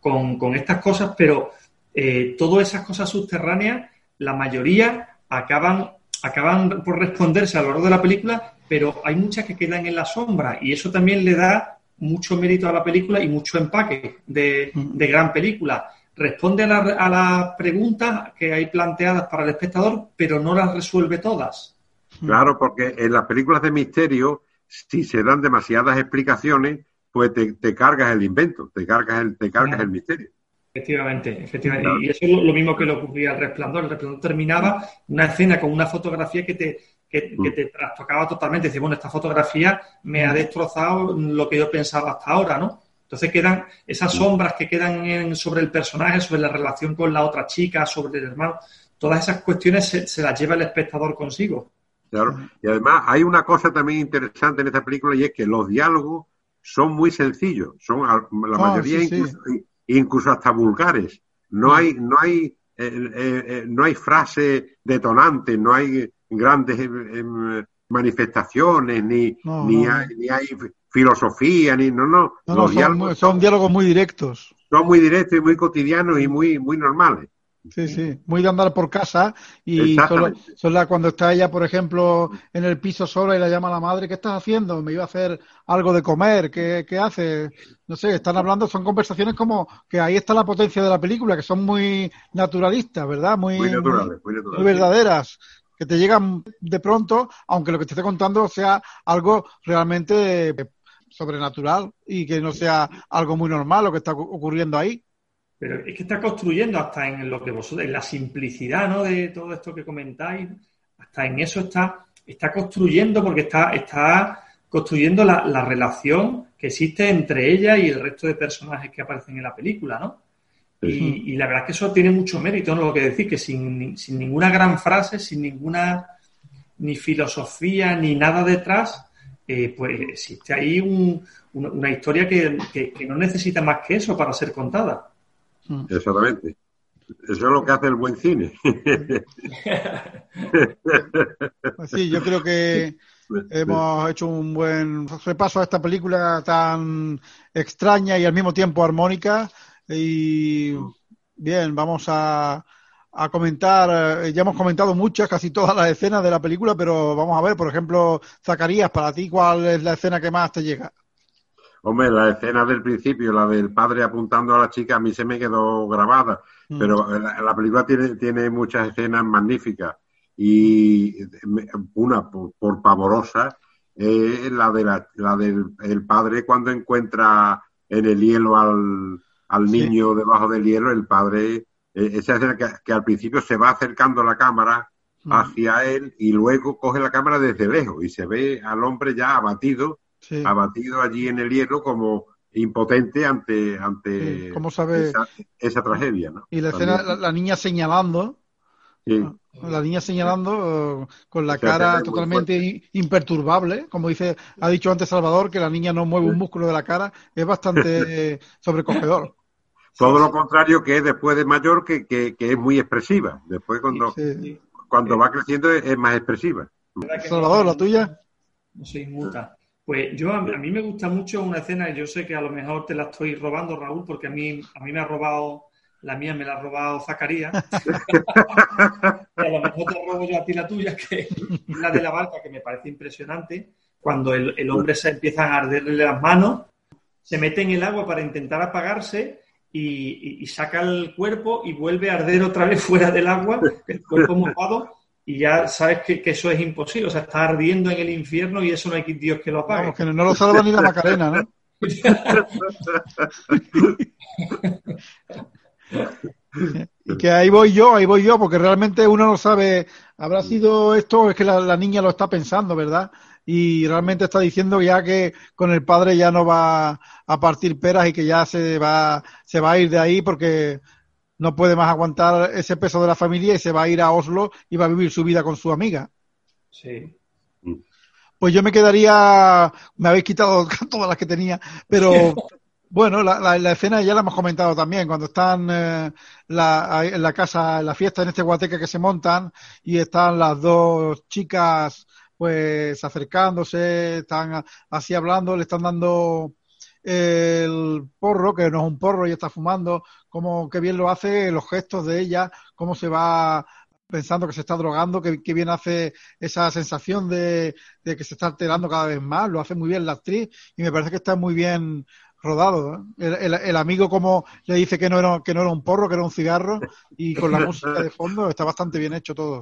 con, con estas cosas, pero eh, todas esas cosas subterráneas la mayoría acaban, acaban por responderse a lo largo de la película, pero hay muchas que quedan en la sombra y eso también le da mucho mérito a la película y mucho empaque de, gran película. Responde a las preguntas que hay planteadas para el espectador, pero no las resuelve todas. Claro, porque en las películas de misterio, si se dan demasiadas explicaciones, pues te, cargas el invento, te cargas el, te cargas el misterio. Efectivamente, efectivamente. Y eso es lo, mismo que le ocurría al resplandor. El resplandor terminaba una escena con una fotografía que te, que, mm. te trastocaba totalmente. Dice, bueno, esta fotografía me ha destrozado lo que yo pensaba hasta ahora, ¿no? Entonces quedan esas mm. sombras que quedan sobre el personaje, sobre la relación con la otra chica, sobre el hermano. Todas esas cuestiones se, las lleva el espectador consigo. Claro. Y además hay una cosa también interesante en esta película y es que los diálogos son muy sencillos. Son la ah, mayoría incluso, incluso hasta vulgares. No hay, no hay, eh, eh, eh, no hay frases detonantes, no hay grandes em, manifestaciones, ni, ni, Hay, ni, hay, filosofía, ni no, no. son, diálogos muy directos. Son muy directos y muy cotidianos y muy, muy normales. Sí, sí, muy de andar por casa y solo, cuando está ella, por ejemplo, en el piso sola y la llama a la madre, ¿qué estás haciendo? Me iba a hacer algo de comer, ¿qué, qué hace? No sé, están hablando, son conversaciones como que ahí está la potencia de la película, que son muy naturalistas, ¿verdad? Muy, muy, naturales, muy, verdaderas, que te llegan de pronto, aunque lo que te esté contando sea algo realmente sobrenatural y que no sea algo muy normal lo que está ocurriendo ahí. Pero es que está construyendo hasta en lo que vosotros, en la simplicidad, ¿no? De todo esto que comentáis, hasta en eso está, está construyendo porque está, está construyendo la, la relación que existe entre ella y el resto de personajes que aparecen en la película, ¿no? Y, la verdad es que eso tiene mucho mérito, ¿no? Lo que decir, que sin, sin ninguna gran frase, sin ninguna ni filosofía, ni nada detrás, eh, pues existe ahí un, una, historia que, que, no necesita más que eso para ser contada. Mm. Exactamente. Eso es lo que hace el buen cine. [laughs] Pues sí, yo creo que hemos hecho un buen repaso a esta película tan extraña y al mismo tiempo armónica. Y bien, vamos a, a comentar, eh, ya hemos comentado muchas, casi todas las escenas de la película, pero vamos a ver, por ejemplo, Zacarías, para ti, ¿cuál es la escena que más te llega? Hombre, la escena del principio, la del padre apuntando a la chica, a mí se me quedó grabada, mm. pero la, película tiene, tiene muchas escenas magníficas y una por, pavorosa es la, de la, del el padre cuando encuentra en el hielo al, al niño debajo del hielo, el padre, eh, esa escena que, al principio se va acercando la cámara mm. hacia él y luego coge la cámara desde lejos y se ve al hombre ya abatido, abatido allí en el hielo como impotente ante, ante sabe? Esa, tragedia. ¿no? Y la escena, la, niña señalando, la niña señalando eh, con la cara totalmente imperturbable, como dice, ha dicho antes Salvador, que la niña no mueve un músculo de la cara, es bastante [laughs] sobrecogedor. Todo lo contrario que es después de mayor, que, que, es muy expresiva. Después cuando, cuando va creciendo es, más expresiva. Salvador, la tuya. No se inmuta. Pues yo a, mí me gusta mucho una escena, y yo sé que a lo mejor te la estoy robando, Raúl, porque a mí, a mí me ha robado, la mía me la ha robado Zacarías. [laughs] y a lo mejor te robo yo a ti la tuya, que es la de la barca, que me parece impresionante. Cuando el, el hombre se empieza a arderle las manos, se mete en el agua para intentar apagarse y, saca el cuerpo y vuelve a arder otra vez fuera del agua, el cuerpo mojado, y ya sabes que, eso es imposible. O sea, está ardiendo en el infierno y eso no hay Dios que lo apague. que no lo salva ni la Macarena, ¿no? y que ahí voy yo, ahí voy yo, porque realmente uno no sabe, habrá sido esto, es que la niña lo está pensando, ¿verdad? y realmente está diciendo ya que con el padre ya no va a partir peras y que ya se va, se va a ir de ahí porque no puede más aguantar ese peso de la familia y se va a ir a Oslo y va a vivir su vida con su amiga. Sí. Pues yo me quedaría, me habéis quitado [laughs] todas las que tenía, pero [laughs] bueno, la, la, escena ya la hemos comentado también, cuando están eh, la, en la casa, en la fiesta, en este guateque que se montan y están las dos chicas pues acercándose, están así hablando, le están dando el porro, que no es un porro y está fumando, como que bien lo hace, los gestos de ella, cómo se va pensando que se está drogando, que, bien hace esa sensación de, que se está alterando cada vez más, lo hace muy bien la actriz y me parece que está muy bien rodado. El, amigo como le dice que no, era, que no era un porro, que era un cigarro, y con la música de fondo está bastante bien hecho todo.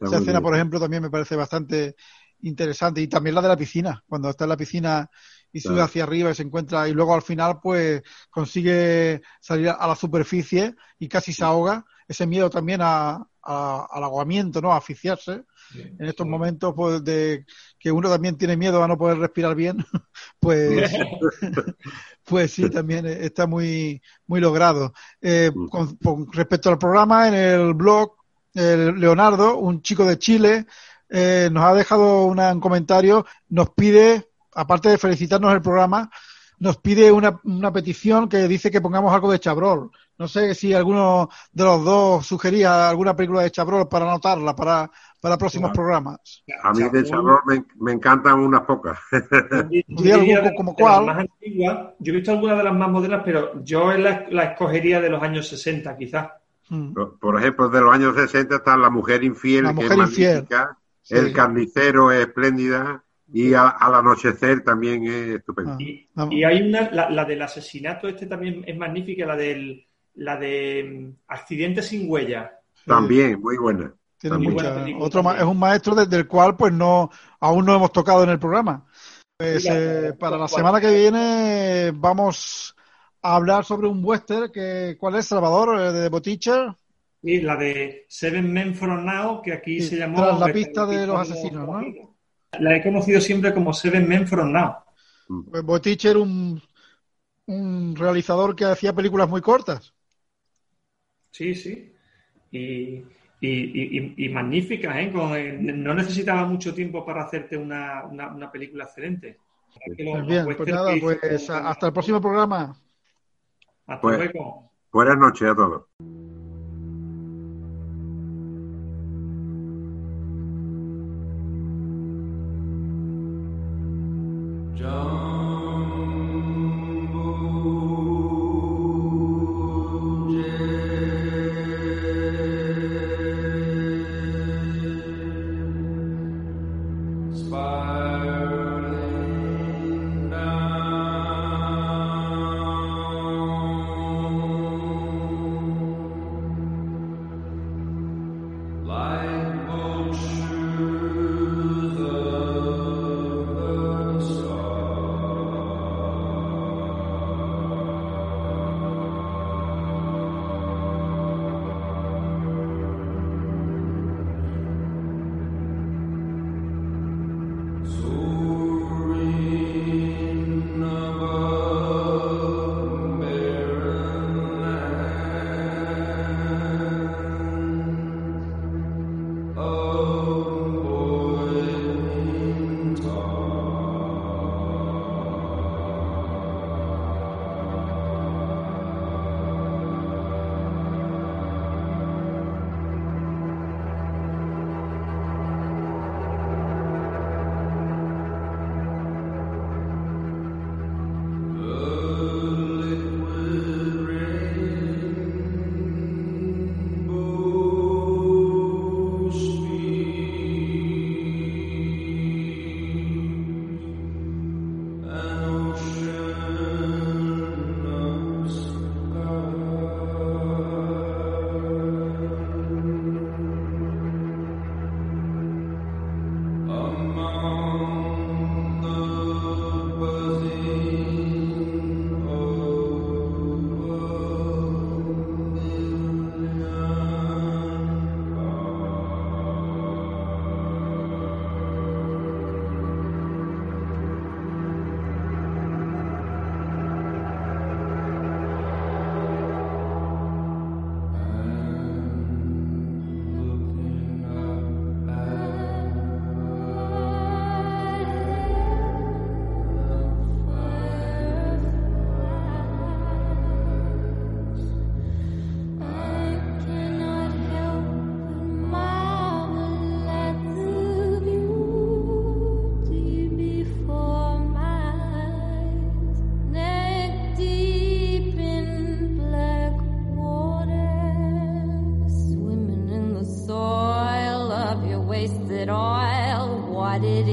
Esa escena, por ejemplo, también me parece bastante interesante. Y también la de la piscina, cuando está en la piscina y sube hacia arriba y se encuentra, y luego al final pues consigue salir a la superficie y casi se ahoga. Ese miedo también a, al aguamiento, ¿no? A asfixiarse. En estos momentos pues, de que uno también tiene miedo a no poder respirar bien, [laughs] pues, [laughs] pues sí, también está muy, muy logrado. Eh, mm. con, respecto al programa, en el blog, Leonardo, un chico de Chile, eh, nos ha dejado un comentario, nos pide, aparte de felicitarnos el programa, nos pide una, una petición que dice que pongamos algo de Chabrol. No sé si alguno de los dos sugería alguna película de Chabrol para anotarla, para para próximos programas. A mí de Chabrol me, encantan unas pocas. [laughs] como cuál? yo he visto algunas de las más modernas, pero yo la, la escogería de los años 60, quizás. Hmm. Por ejemplo, de los años 60 está La Mujer Infiel, que es magnífica, El Carnicero es espléndida, y al anochecer también es estupendo. Ah, y, hay una, la, del asesinato este también es magnífica, la del la de mm, Accidente sin huella. También, muy buena. Otro es un maestro desde el cual pues no aún no hemos tocado en el programa. Pues, eh, para la semana que viene vamos a hablar sobre un western que ¿cuál es Salvador eh, de The Teacher? Sí, la de Seven Men from Now que aquí se llamó la pista de los asesinos, ¿no? La he conocido siempre como Seven Men from Now. Pues Teacher un un realizador que hacía películas muy cortas. Sí, sí. Y y, y, magníficas, ¿eh? ¿eh? no necesitaba mucho tiempo para hacerte una, una, película excelente. Pues bien, pues nada, pues hasta el próximo programa. Hasta pues, luego. Buenas noches a todos. It oil? What it